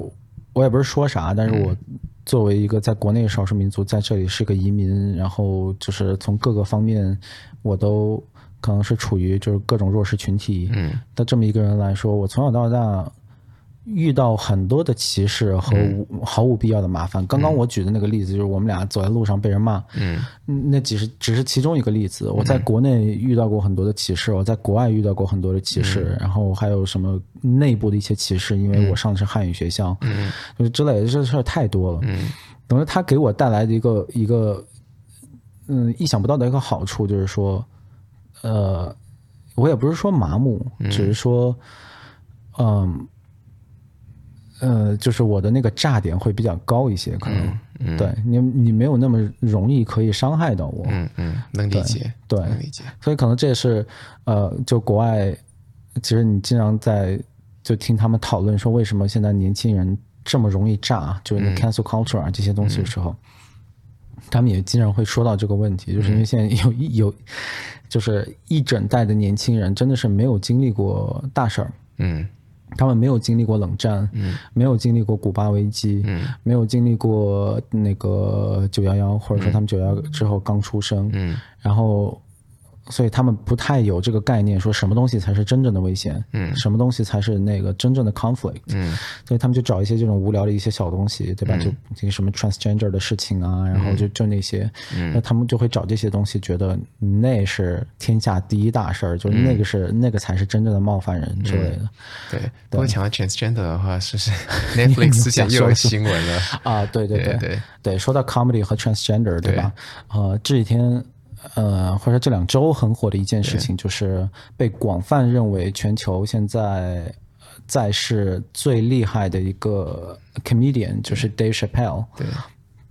我也不是说啥，但是我作为一个在国内少数民族，在这里是个移民，然后就是从各个方面，我都可能是处于就是各种弱势群体的这么一个人来说，我从小到大。遇到很多的歧视和毫无必要的麻烦。刚刚我举的那个例子，就是我们俩走在路上被人骂，嗯，那只是只是其中一个例子。我在国内遇到过很多的歧视，我在国外遇到过很多的歧视，然后还有什么内部的一些歧视，因为我上的是汉语学校，嗯，就是之类的这事儿太多了，嗯，等于他给我带来的一个一个，嗯，意想不到的一个好处就是说，呃，我也不是说麻木，只是说，嗯。呃，就是我的那个炸点会比较高一些，可能，嗯嗯、对你，你没有那么容易可以伤害到我。嗯嗯，能理解，对，能理解。所以可能这也是，呃，就国外，其实你经常在就听他们讨论说，为什么现在年轻人这么容易炸，就是那 cancel culture 啊这些东西的时候，嗯、他们也经常会说到这个问题，就是因为现在有一有，就是一整代的年轻人真的是没有经历过大事儿。嗯。他们没有经历过冷战，嗯，没有经历过古巴危机，嗯，没有经历过那个九幺幺，或者说他们九幺之后刚出生，嗯，然后。所以他们不太有这个概念，说什么东西才是真正的危险，嗯，什么东西才是那个真正的 conflict，嗯，所以他们就找一些这种无聊的一些小东西，对吧？就这个什么 transgender 的事情啊，然后就就那些，那他们就会找这些东西，觉得那是天下第一大事儿，就是那个是那个才是真正的冒犯人之类的。对，不过讲到 transgender 的话，是是 Netflix 之前又有新闻了。啊？对对对。对对，说到 comedy 和 transgender，对吧？呃，这几天。呃，或者这两周很火的一件事情，就是被广泛认为全球现在在世最厉害的一个 comedian，就是 Dave Chappelle。对，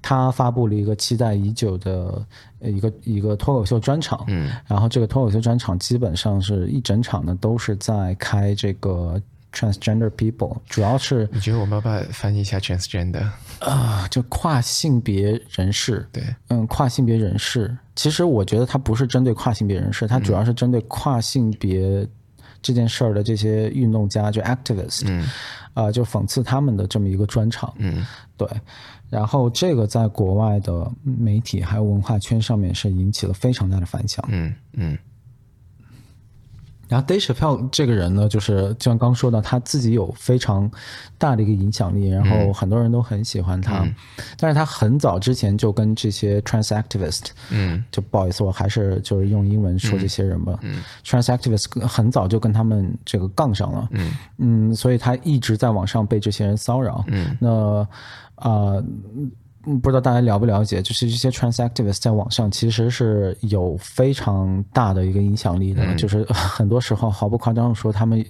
他发布了一个期待已久的一个一个脱口秀专场。嗯，然后这个脱口秀专场基本上是一整场呢都是在开这个。Transgender people 主要是你觉得我们要不要翻译一下 transgender 啊？就跨性别人士。对，嗯，跨性别人士。其实我觉得它不是针对跨性别人士，它主要是针对跨性别这件事儿的这些运动家，就 activist。嗯，啊，就讽刺他们的这么一个专场。嗯，对。然后这个在国外的媒体还有文化圈上面是引起了非常大的反响。嗯嗯。然后 Dave Chappelle 这个人呢，就是就像刚说的，他自己有非常大的一个影响力，然后很多人都很喜欢他。嗯、但是他很早之前就跟这些 trans activist，嗯，就不好意思，我还是就是用英文说这些人吧。嗯、trans activist 很早就跟他们这个杠上了。嗯嗯，所以他一直在网上被这些人骚扰。嗯，那啊。呃不知道大家了不了解，就是这些 trans activists 在网上其实是有非常大的一个影响力的，嗯、就是很多时候毫不夸张的说他们。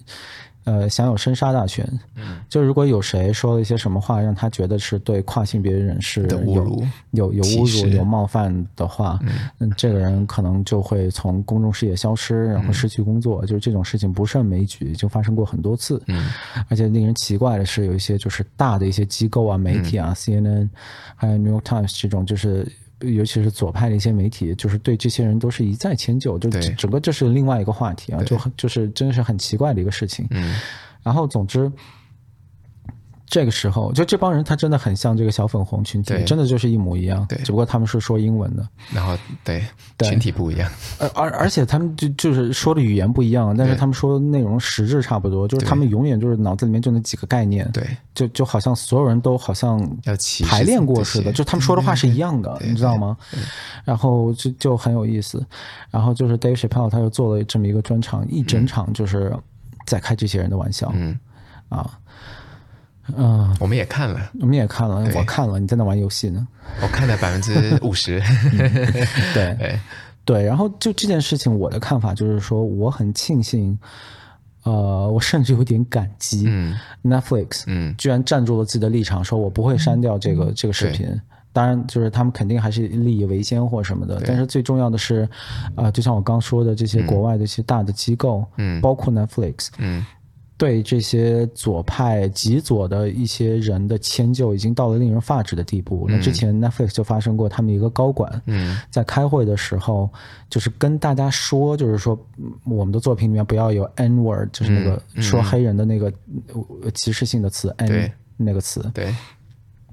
呃，享有生杀大权。嗯，就如果有谁说了一些什么话，让他觉得是对跨性别人士有侮辱、有有侮辱、有冒犯的话，嗯，这个人可能就会从公众视野消失，然后失去工作。嗯、就是这种事情不胜枚举，就发生过很多次。嗯，而且令人奇怪的是，有一些就是大的一些机构啊、媒体啊、嗯、CNN，还有 New York Times 这种，就是。尤其是左派的一些媒体，就是对这些人都是一再迁就，就整个这是另外一个话题啊，就很就是真的是很奇怪的一个事情。嗯，然后总之。这个时候，就这帮人，他真的很像这个小粉红群体，对真的就是一模一样。对，只不过他们是说英文的，然后对，对群体不一样。而而而且他们就就是说的语言不一样，但是他们说的内容实质差不多，就是他们永远就是脑子里面就那几个概念。对，就就好像所有人都好像要排练过似的，就他们说的话是一样的，你知道吗？然后就就很有意思。然后就是 Dave Chappelle 他又做了这么一个专场，一整场就是在开这些人的玩笑。嗯啊。嗯，我们也看了，我们也看了，我看了，你在那玩游戏呢？我看了百分之五十，对。对。对。然后就这件事情，我的看法就是说，我很庆幸，呃，我甚至有点感激，Netflix，嗯，居然站住了自己的立场，说我不会删掉这个这个视频。当然，就是他们肯定还是利益为先或什么的，但是最重要的是，啊，就像我刚说的，这些国外的一些大的机构，嗯，包括 Netflix，嗯。对这些左派极左的一些人的迁就，已经到了令人发指的地步。那之前 Netflix 就发生过，他们一个高管在开会的时候，就是跟大家说，就是说我们的作品里面不要有 N word，就是那个说黑人的那个歧视性的词 N 那个词。对。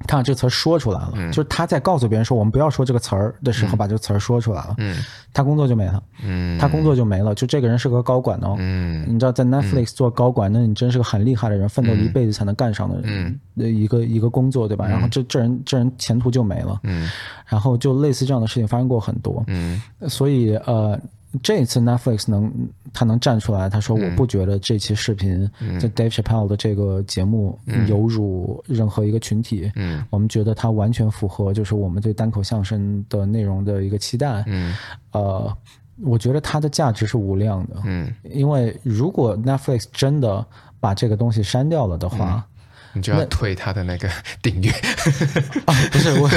他把这个词儿说出来了，嗯、就是他在告诉别人说我们不要说这个词儿的时候，把这个词儿说出来了，嗯，他工作就没了，嗯，他工作就没了。就这个人是个高管哦，嗯，你知道在 Netflix 做高管，嗯、那你真是个很厉害的人，奋斗一辈子才能干上的人的一个、嗯、一个工作，对吧？然后这这人这人前途就没了，嗯，然后就类似这样的事情发生过很多，嗯，所以呃。这一次 Netflix 能他能站出来，他说我不觉得这期视频就 Dave Chappelle 的这个节目有辱任何一个群体，嗯，我们觉得它完全符合就是我们对单口相声的内容的一个期待，嗯，呃，我觉得它的价值是无量的，嗯，因为如果 Netflix 真的把这个东西删掉了的话。你就要退他的那个 订阅啊？不是我，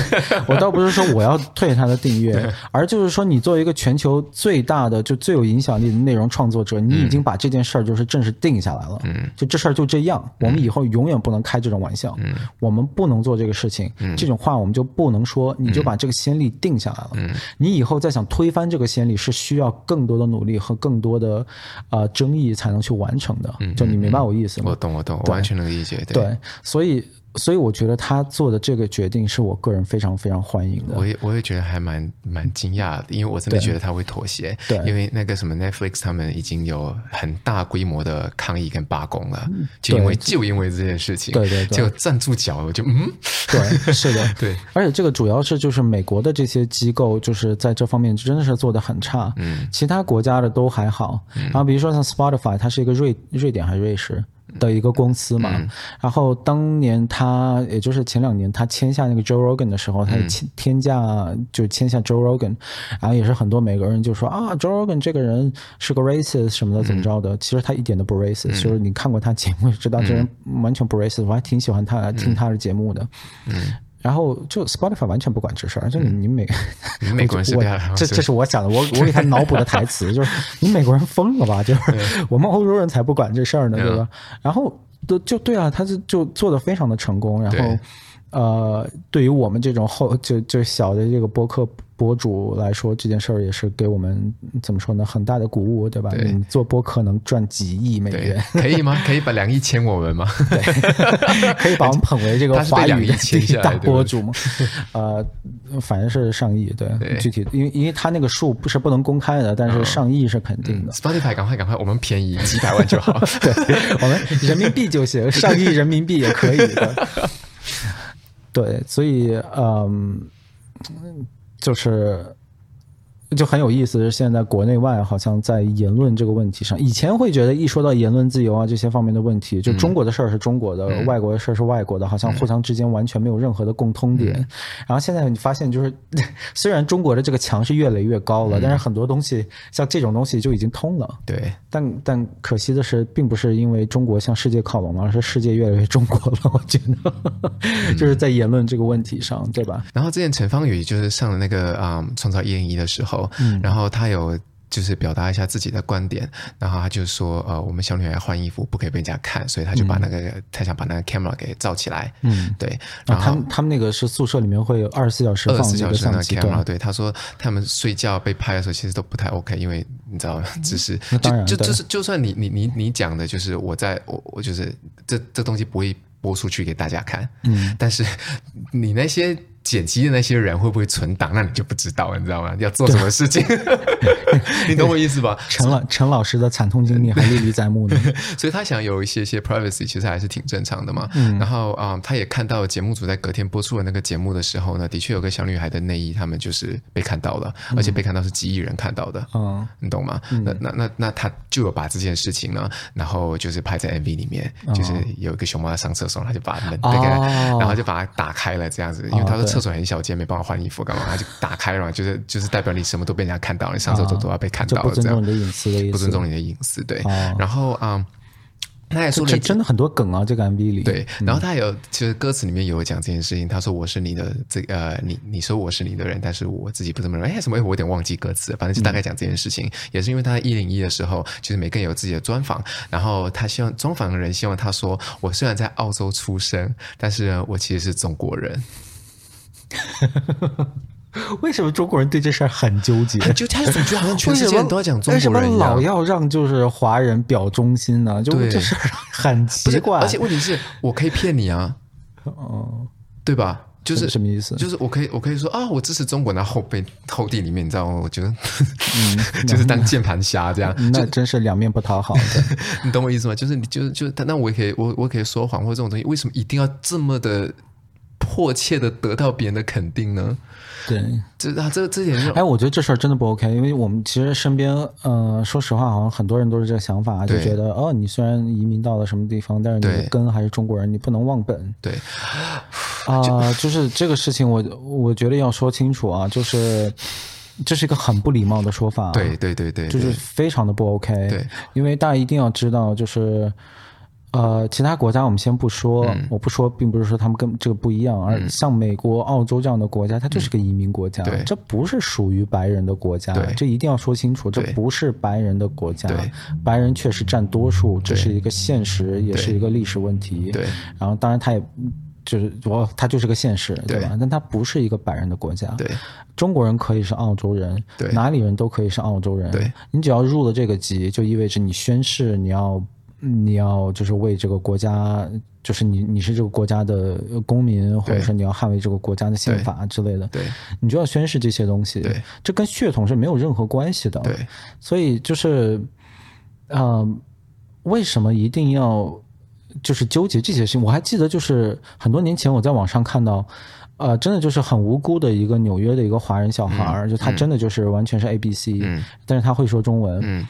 我倒不是说我要退他的订阅，而就是说，你作为一个全球最大的、就最有影响力的内容创作者，你已经把这件事儿就是正式定下来了。嗯，就这事儿就这样，我们以后永远不能开这种玩笑。嗯，我们不能做这个事情。嗯，这种话我们就不能说。你就把这个先例定下来了。嗯，你以后再想推翻这个先例，是需要更多的努力和更多的呃争议才能去完成的。嗯，就你明白我意思吗？我懂，我懂，我完全能理解。对。所以，所以我觉得他做的这个决定是我个人非常非常欢迎的。我也我也觉得还蛮蛮惊讶的，因为我真的觉得他会妥协。对，因为那个什么 Netflix 他们已经有很大规模的抗议跟罢工了，就因为就因为这件事情，对对对，就站住脚了，就嗯，对，是的，对。而且这个主要是就是美国的这些机构就是在这方面真的是做的很差，嗯，其他国家的都还好。然后比如说像 Spotify，它是一个瑞瑞典还是瑞士？的一个公司嘛，嗯、然后当年他也就是前两年他签下那个 Joe Rogan 的时候，他签天价就签下 Joe Rogan，然后也是很多美国人就说啊，Joe Rogan 这个人是个 racist 什么的怎么着的，嗯、其实他一点都不 racist，、嗯、就是你看过他节目就知道这人完全不 racist，、嗯、我还挺喜欢他听他的节目的。嗯。然后就 Spotify 完全不管这事儿，就你你美，你美国人是这样，这这是我想的，我我给他脑补的台词，就是你美国人疯了吧？就是我们欧洲人才不管这事儿呢，对吧？然后都就对啊，他就就做的非常的成功，然后呃，对于我们这种后就就小的这个播客。博主来说，这件事儿也是给我们怎么说呢？很大的鼓舞，对吧？对，你做播客能赚几亿美元，可以吗？可以把两亿签我们吗？对，可以把我们捧为这个华语一大博主吗？呃，反正是上亿，对，对具体因为因为他那个数不是不能公开的，但是上亿是肯定的。嗯、Spotify，赶快赶快，我们便宜几百万就好，对，我们人民币就行，上亿人民币也可以的。对，所以嗯。就是。就很有意思，是现在国内外好像在言论这个问题上，以前会觉得一说到言论自由啊这些方面的问题，就中国的事儿是中国的，嗯、外国的事儿是外国的，好像互相之间完全没有任何的共通点。嗯、然后现在你发现，就是 虽然中国的这个墙是越垒越高了，嗯、但是很多东西像这种东西就已经通了。对，但但可惜的是，并不是因为中国向世界靠拢了，而是世界越来越中国了。我觉得，就是在言论这个问题上，对吧？然后之前陈芳宇就是上了那个啊创造一零一的时候。嗯，然后他有就是表达一下自己的观点，然后他就说，呃，我们小女孩换衣服不可以被人家看，所以他就把那个、嗯、他想把那个 camera 给罩起来，嗯，对。然后他们他们那个是宿舍里面会有二十四小时二十四小时的 camera，对，他说他们睡觉被拍的时候其实都不太 OK，因为你知道，只是就就就是就算你你你你讲的就是我在我我就是这这东西不会播出去给大家看，嗯，但是你那些。剪辑的那些人会不会存档？那你就不知道，你知道吗？要做什么事情？你懂我意思吧？陈老陈老师的惨痛经历还历历在目呢，所以他想有一些些 privacy，其实还是挺正常的嘛。嗯、然后啊、嗯，他也看到节目组在隔天播出的那个节目的时候呢，的确有个小女孩的内衣，他们就是被看到了，而且被看到是几亿人看到的。嗯，你懂吗？嗯、那那那那他就有把这件事情呢，然后就是拍在 MV 里面，就是有一个熊猫在上厕所，他就把门那个，哦、然后就把它打开了，这样子，因为他说。厕所很小间，没办法换衣服，干嘛？他就打开了嘛，就是就是代表你什么都被人家看到了，你上厕所都要被看到了，这样不尊重你的隐私的意思，不尊重你的隐私，对。哦、然后啊、嗯，他也说了，真的很多梗啊，这个 MV 里。对，然后他有其实歌词里面有讲这件事情，他说我是你的这呃，你你说我是你的人，但是我自己不这么认为。哎，什么？我有点忘记歌词，反正就大概讲这件事情，嗯、也是因为他在一零一的时候，就是每个人有自己的专访，然后他希望专访的人希望他说，我虽然在澳洲出生，但是，我其实是中国人。为什么中国人对这事儿很纠结？就他总觉得好像全 世界人都要讲中国人，为什么老要让就是华人表忠心呢？就这事儿很奇怪。而且问题是我可以骗你啊，哦，对吧？就是什么意思？就是我可以我可以说啊，我支持中国，然后后背后地里面，你知道吗？我觉得，嗯，就是当键盘侠这样，那真是两面不讨好的。你懂我意思吗？就是你就是就是，那我也可以我我可以说谎或者这种东西，为什么一定要这么的迫切的得到别人的肯定呢？对，这啊，这这点是哎，我觉得这事儿真的不 OK，因为我们其实身边，呃，说实话，好像很多人都是这个想法，就觉得哦，你虽然移民到了什么地方，但是你的根还是中国人，你不能忘本。对，啊，就，就是这个事情我，我我觉得要说清楚啊，就是这是一个很不礼貌的说法。对对对对，就是非常的不 OK。对，因为大家一定要知道，就是。呃，其他国家我们先不说，嗯、我不说，并不是说他们跟这个不一样，而像美国、澳洲这样的国家，它就是个移民国家，嗯、这不是属于白人的国家，这一定要说清楚，这不是白人的国家，白人确实占多数，这是一个现实，也是一个历史问题。对，然后当然他也就是我，他就是个现实，对吧？但它不是一个白人的国家。对，中国人可以是澳洲人，对，哪里人都可以是澳洲人。对，你只要入了这个籍，就意味着你宣誓你要。你要就是为这个国家，就是你你是这个国家的公民，或者说你要捍卫这个国家的宪法之类的，对，你就要宣誓这些东西。对，这跟血统是没有任何关系的。对，所以就是，呃，为什么一定要就是纠结这些事情？我还记得就是很多年前我在网上看到，呃，真的就是很无辜的一个纽约的一个华人小孩，嗯、就他真的就是完全是 A B C，嗯，但是他会说中文，嗯。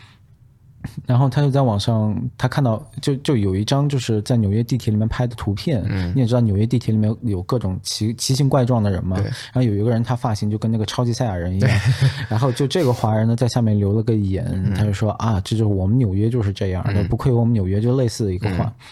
然后他就在网上，他看到就就有一张就是在纽约地铁里面拍的图片。嗯，你也知道纽约地铁里面有各种奇奇形怪状的人嘛。对。然后有一个人，他发型就跟那个超级赛亚人一样。对。然后就这个华人呢，在下面留了个言，嗯、他就说啊，这就是我们纽约就是这样不愧我们纽约，就类似的一个话。嗯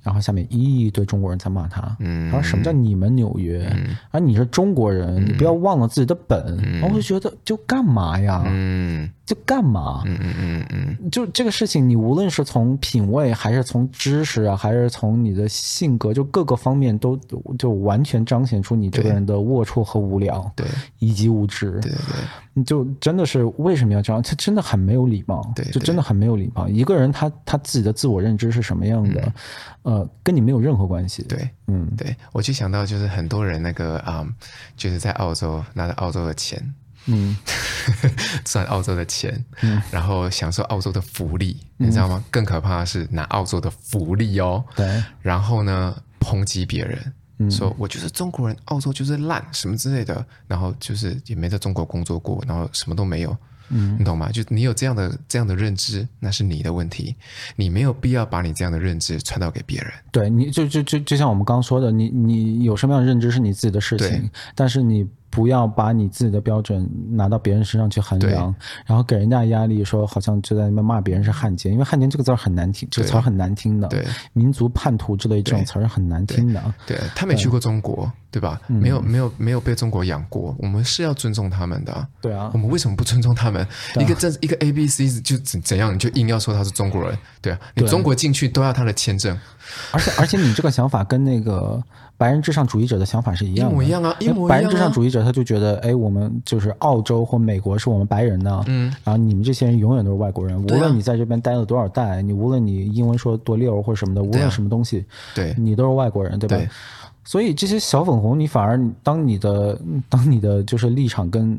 然后下面一堆中国人在骂他，嗯，他说什么叫你们纽约？嗯、啊，你是中国人，嗯、你不要忘了自己的本。嗯、然后我就觉得，就干嘛呀？嗯，就干嘛？嗯嗯嗯嗯，就这个事情，你无论是从品味，还是从知识啊，还是从你的性格，就各个方面都就完全彰显出你这个人的龌龊和无聊，对，以及无知。对对。对就真的是为什么要这样？他真的很没有礼貌，对，就真的很没有礼貌。一个人他他自己的自我认知是什么样的，呃，跟你没有任何关系。对，嗯，对，我就想到就是很多人那个啊，就是在澳洲拿着澳洲的钱，嗯，赚澳洲的钱，嗯，然后享受澳洲的福利，你知道吗？更可怕的是拿澳洲的福利哦，对，然后呢抨击别人。说，我就是中国人，澳洲就是烂，什么之类的，然后就是也没在中国工作过，然后什么都没有，嗯，你懂吗？就你有这样的这样的认知，那是你的问题，你没有必要把你这样的认知传导给别人。对，你就就就就像我们刚刚说的，你你有什么样的认知是你自己的事情，但是你。不要把你自己的标准拿到别人身上去衡量，然后给人家压力，说好像就在那边骂别人是汉奸，因为汉奸这个字儿很难听，这个词儿很难听的。对，民族叛徒之类这种词儿很难听的。对，对他没去过中国，对，对吧？没有，没有，没有被中国养过，我们是要尊重他们的。对啊，我们为什么不尊重他们？啊、一个这一个 A B C 就怎怎样，你就硬要说他是中国人？对啊，你中国进去都要他的签证。而且而且你这个想法跟那个白人至上主义者的想法是一样的，一模一样啊！一模一样啊，白人至上主义者他就觉得，哎，我们就是澳洲或美国是我们白人的，嗯，然后你们这些人永远都是外国人，无论你在这边待了多少代，你无论你英文说多溜或者什么的，无论什么东西，对，你都是外国人，对吧？对，所以这些小粉红，你反而当你的当你的就是立场跟。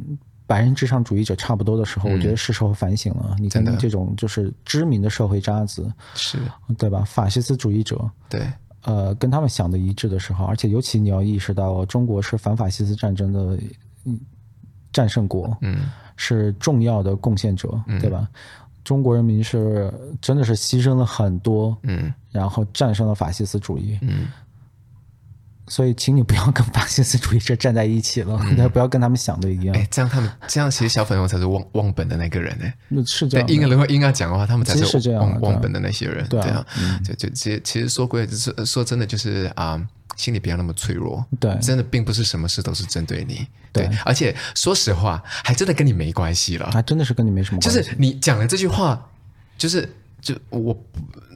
白人至上主义者差不多的时候，嗯、我觉得是时候反省了。你跟这种就是知名的社会渣子，是。对吧？法西斯主义者，对，呃，跟他们想的一致的时候，而且尤其你要意识到，中国是反法西斯战争的战胜国，嗯，是重要的贡献者，嗯、对吧？中国人民是真的是牺牲了很多，嗯，然后战胜了法西斯主义，嗯。所以，请你不要跟法西斯主义者站在一起了，嗯、不要跟他们想的一样。哎，这样他们这样，其实小粉红才是忘忘本的那个人 呢。那是这样。应该如果应该讲的话，他们才是忘忘本的那些人。对啊，就就其实其实说归就是说真的，就是啊、呃，心里不要那么脆弱。对，真的并不是什么事都是针对你。对，对而且说实话，还真的跟你没关系了。还真的是跟你没什么关系。就是你讲了这句话，就是。就我，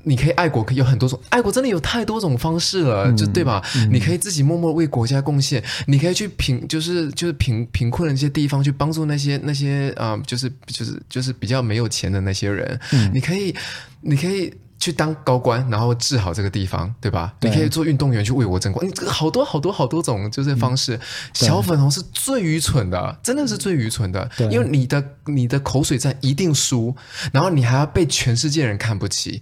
你可以爱国，可以有很多种爱国，真的有太多种方式了，嗯、就对吧？嗯、你可以自己默默为国家贡献，你可以去贫，就是就是贫贫困的那些地方去帮助那些那些啊、呃，就是就是就是比较没有钱的那些人，嗯、你可以，你可以。去当高官，然后治好这个地方，对吧？对，你可以做运动员去为国争光。你这个好多好多好多种就是方式。嗯、小粉红是最愚蠢的，真的是最愚蠢的。因为你的你的口水战一定输，然后你还要被全世界人看不起，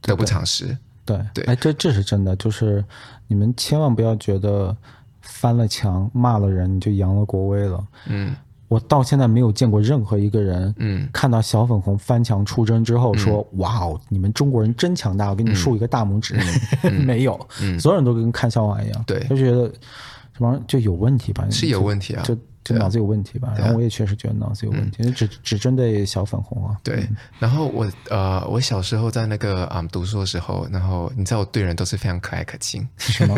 得不偿失。对对，哎，这这是真的，就是你们千万不要觉得翻了墙骂了人你就扬了国威了。嗯。我到现在没有见过任何一个人，嗯，看到小粉红翻墙出征之后说：“嗯、哇哦，你们中国人真强大！”我给你竖一个大拇指。嗯、没有，嗯、所有人都跟看笑话一样，对，就觉得什么就有问题吧？是有问题啊，就。就脑子有问题吧，然后我也确实觉得脑子有问题，只只针对小粉红啊。对，然后我呃，我小时候在那个啊读书的时候，然后你知道我对人都是非常可爱可亲，是吗？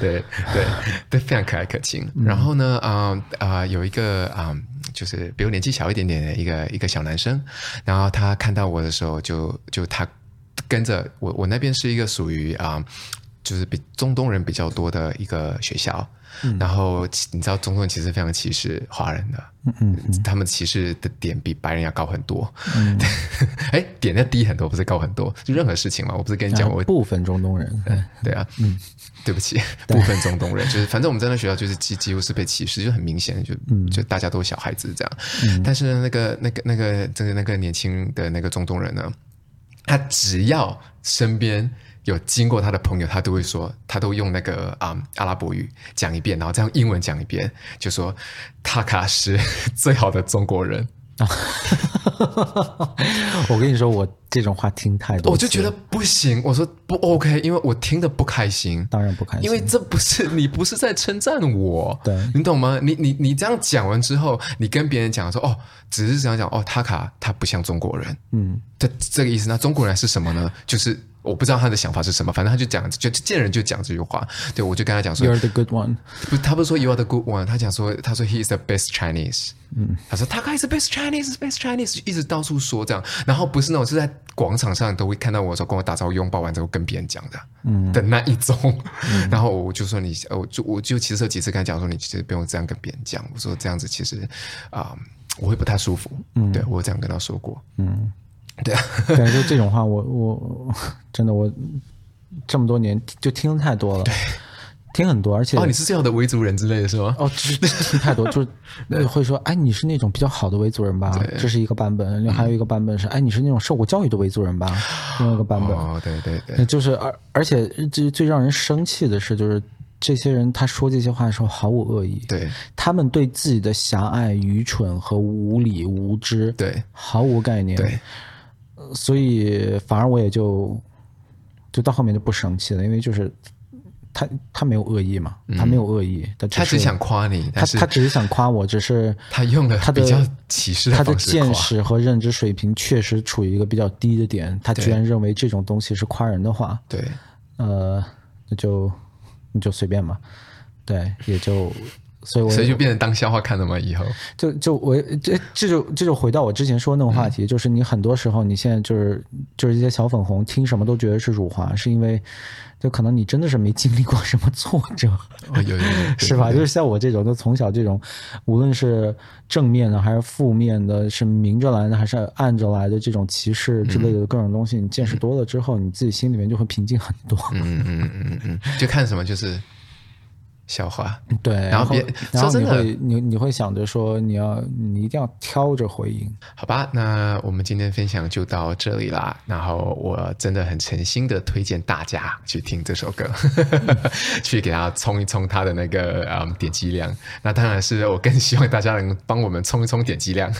对 对对，非常可爱可亲。然后呢，啊啊，有一个啊，就是比我年纪小一点点的一个一个小男生，然后他看到我的时候，就就他跟着我，我那边是一个属于啊，就是比中东人比较多的一个学校。嗯、然后你知道中东人其实非常歧视华人的，嗯嗯，嗯。他们歧视的点比白人要高很多，嗯，哎，点要低很多，不是高很多，就任何事情嘛，我不是跟你讲，我部分中东人，对对啊，嗯，对不起，部分中东人，就是反正我们在那学校就是几几乎是被歧视，就很明显，就就大家都是小孩子这样，嗯、但是那个那个那个这个那个年轻的那个中东人呢，他只要身边。有经过他的朋友，他都会说，他都用那个啊、嗯、阿拉伯语讲一遍，然后再用英文讲一遍，就说塔卡是最好的中国人。我跟你说，我这种话听太多，我就觉得不行。我说不 OK，因为我听得不开心。当然不开心，因为这不是你不是在称赞我，对，你懂吗？你你你这样讲完之后，你跟别人讲说哦，只是这样讲哦，塔卡他不像中国人，嗯，这这个意思。那中国人是什么呢？就是。我不知道他的想法是什么，反正他就讲，就见人就讲这句话。对，我就跟他讲说，You are the good one。不，他不是说 You are the good one，他讲说，他说 He is the best Chinese。嗯，他说他还是 best Chinese，best Chinese，一直到处说这样。然后不是那种是在广场上都会看到我说跟我打招呼、拥抱完之后跟别人讲的，嗯的那一种。嗯、然后我就说你，我就我就其实有几次跟他讲说，你其实不用这样跟别人讲。我说这样子其实啊、呃，我会不太舒服。嗯，对我这样跟他说过。嗯。对啊，对，就这种话我，我我真的我这么多年就听太多了，对听很多，而且哦，你是这样的维族人之类的是吗？哦，听太多，就是会说，哎，你是那种比较好的维族人吧？对这是一个版本，还有一个版本是，哎，你是那种受过教育的维族人吧？另外一个版本，哦，对对对，就是而而且最最让人生气的是，就是这些人他说这些话的时候毫无恶意，对，他们对自己的狭隘、愚蠢和无理无知，对，毫无概念，对。所以反而我也就就到后面就不生气了，因为就是他他没有恶意嘛，他没有恶意，他他只想夸你，他他只是想夸我，只是 他用了他比较歧视他的见识和认知水平确实处于一个比较低的点，他居然认为这种东西是夸人的话，对，呃，那就你就随便吧，对，也就。所以，我所以就变成当笑话看了吗？以后就就我这这就这就回到我之前说的那种话题，嗯、就是你很多时候你现在就是就是一些小粉红听什么都觉得是辱华，是因为就可能你真的是没经历过什么挫折，哦、有有有 是吧？就是像我这种，就从小这种，无论是正面的还是负面的，是明着来的还是暗着来的这种歧视之类的各种东西，嗯、你见识多了之后，你自己心里面就会平静很多。嗯嗯嗯嗯嗯，就看什么就是。笑话，对，然后别然后你会你你会想着说你要你一定要挑着回应，好吧？那我们今天分享就到这里啦。然后我真的很诚心的推荐大家去听这首歌，去给他冲一冲他的那个嗯点击量。那当然是我更希望大家能帮我们冲一冲点击量。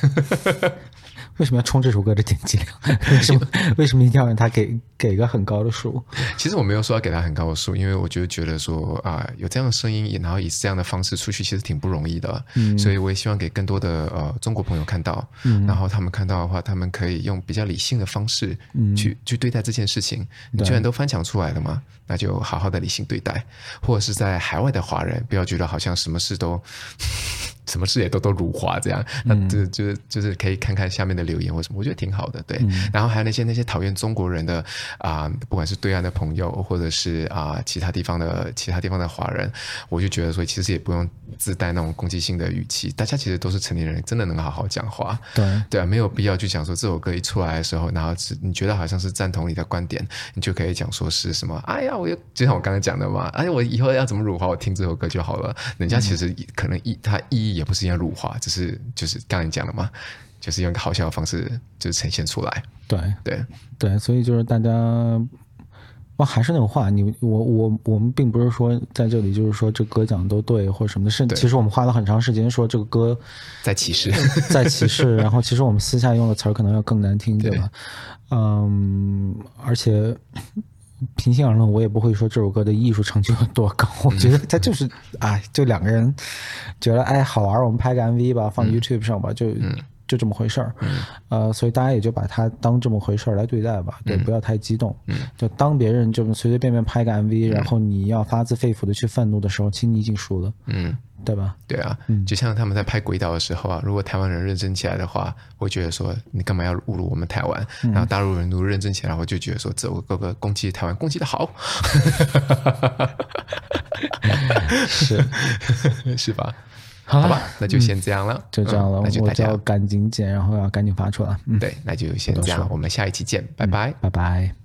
为什么要冲这首歌的点击量？为什么为什么一定要让他给给一个很高的数？其实我没有说要给他很高的数，因为我就觉得说啊，有这样的声音，然后以这样的方式出去，其实挺不容易的。嗯，所以我也希望给更多的呃中国朋友看到，嗯，然后他们看到的话，他们可以用比较理性的方式去、嗯、去对待这件事情。你居然都翻墙出来了嘛，那就好好的理性对待，或者是在海外的华人，不要觉得好像什么事都。什么事也都都如滑这样，那就就就是可以看看下面的留言或什么，我觉得挺好的。对，嗯、然后还有那些那些讨厌中国人的啊、呃，不管是对岸的朋友，或者是啊、呃、其他地方的其他地方的华人，我就觉得说，其实也不用自带那种攻击性的语气。大家其实都是成年人，真的能好好讲话。对对啊，没有必要去讲说这首歌一出来的时候，然后是你觉得好像是赞同你的观点，你就可以讲说是什么？哎呀，我又就像我刚才讲的嘛，哎呀，我以后要怎么辱华，我听这首歌就好了。人家其实可能意他意义也不是要辱华。只是就是刚才讲了嘛，就是用一个好笑的方式就是呈现出来。对对对，所以就是大家，哇，还是那种话，你我我我们并不是说在这里就是说这歌讲的都对或者什么的，是其实我们花了很长时间说这个歌在歧视，在歧视，然后其实我们私下用的词儿可能要更难听，对吧？嗯，而且。平心而论，我也不会说这首歌的艺术成就有多高。我觉得他就是，哎，就两个人觉得哎好玩，我们拍个 MV 吧，放 YouTube 上吧，就就这么回事儿。呃，所以大家也就把它当这么回事儿来对待吧，对，不要太激动。就当别人这么随随便便拍个 MV，然后你要发自肺腑的去愤怒的时候，其实你已经输了。嗯。对吧？对啊，嗯，就像他们在拍鬼岛的时候啊，如果台湾人认真起来的话，会觉得说你干嘛要侮辱我们台湾？嗯、然后大陆人如果认真起来，我就觉得说这我哥哥攻击台湾攻击的好 是 是吧？好吧，那就先这样了，嗯、就这样了，嗯、那就大家赶紧剪，然后要赶紧发出来。嗯，对，那就先这样，我们下一期见，拜拜，拜拜。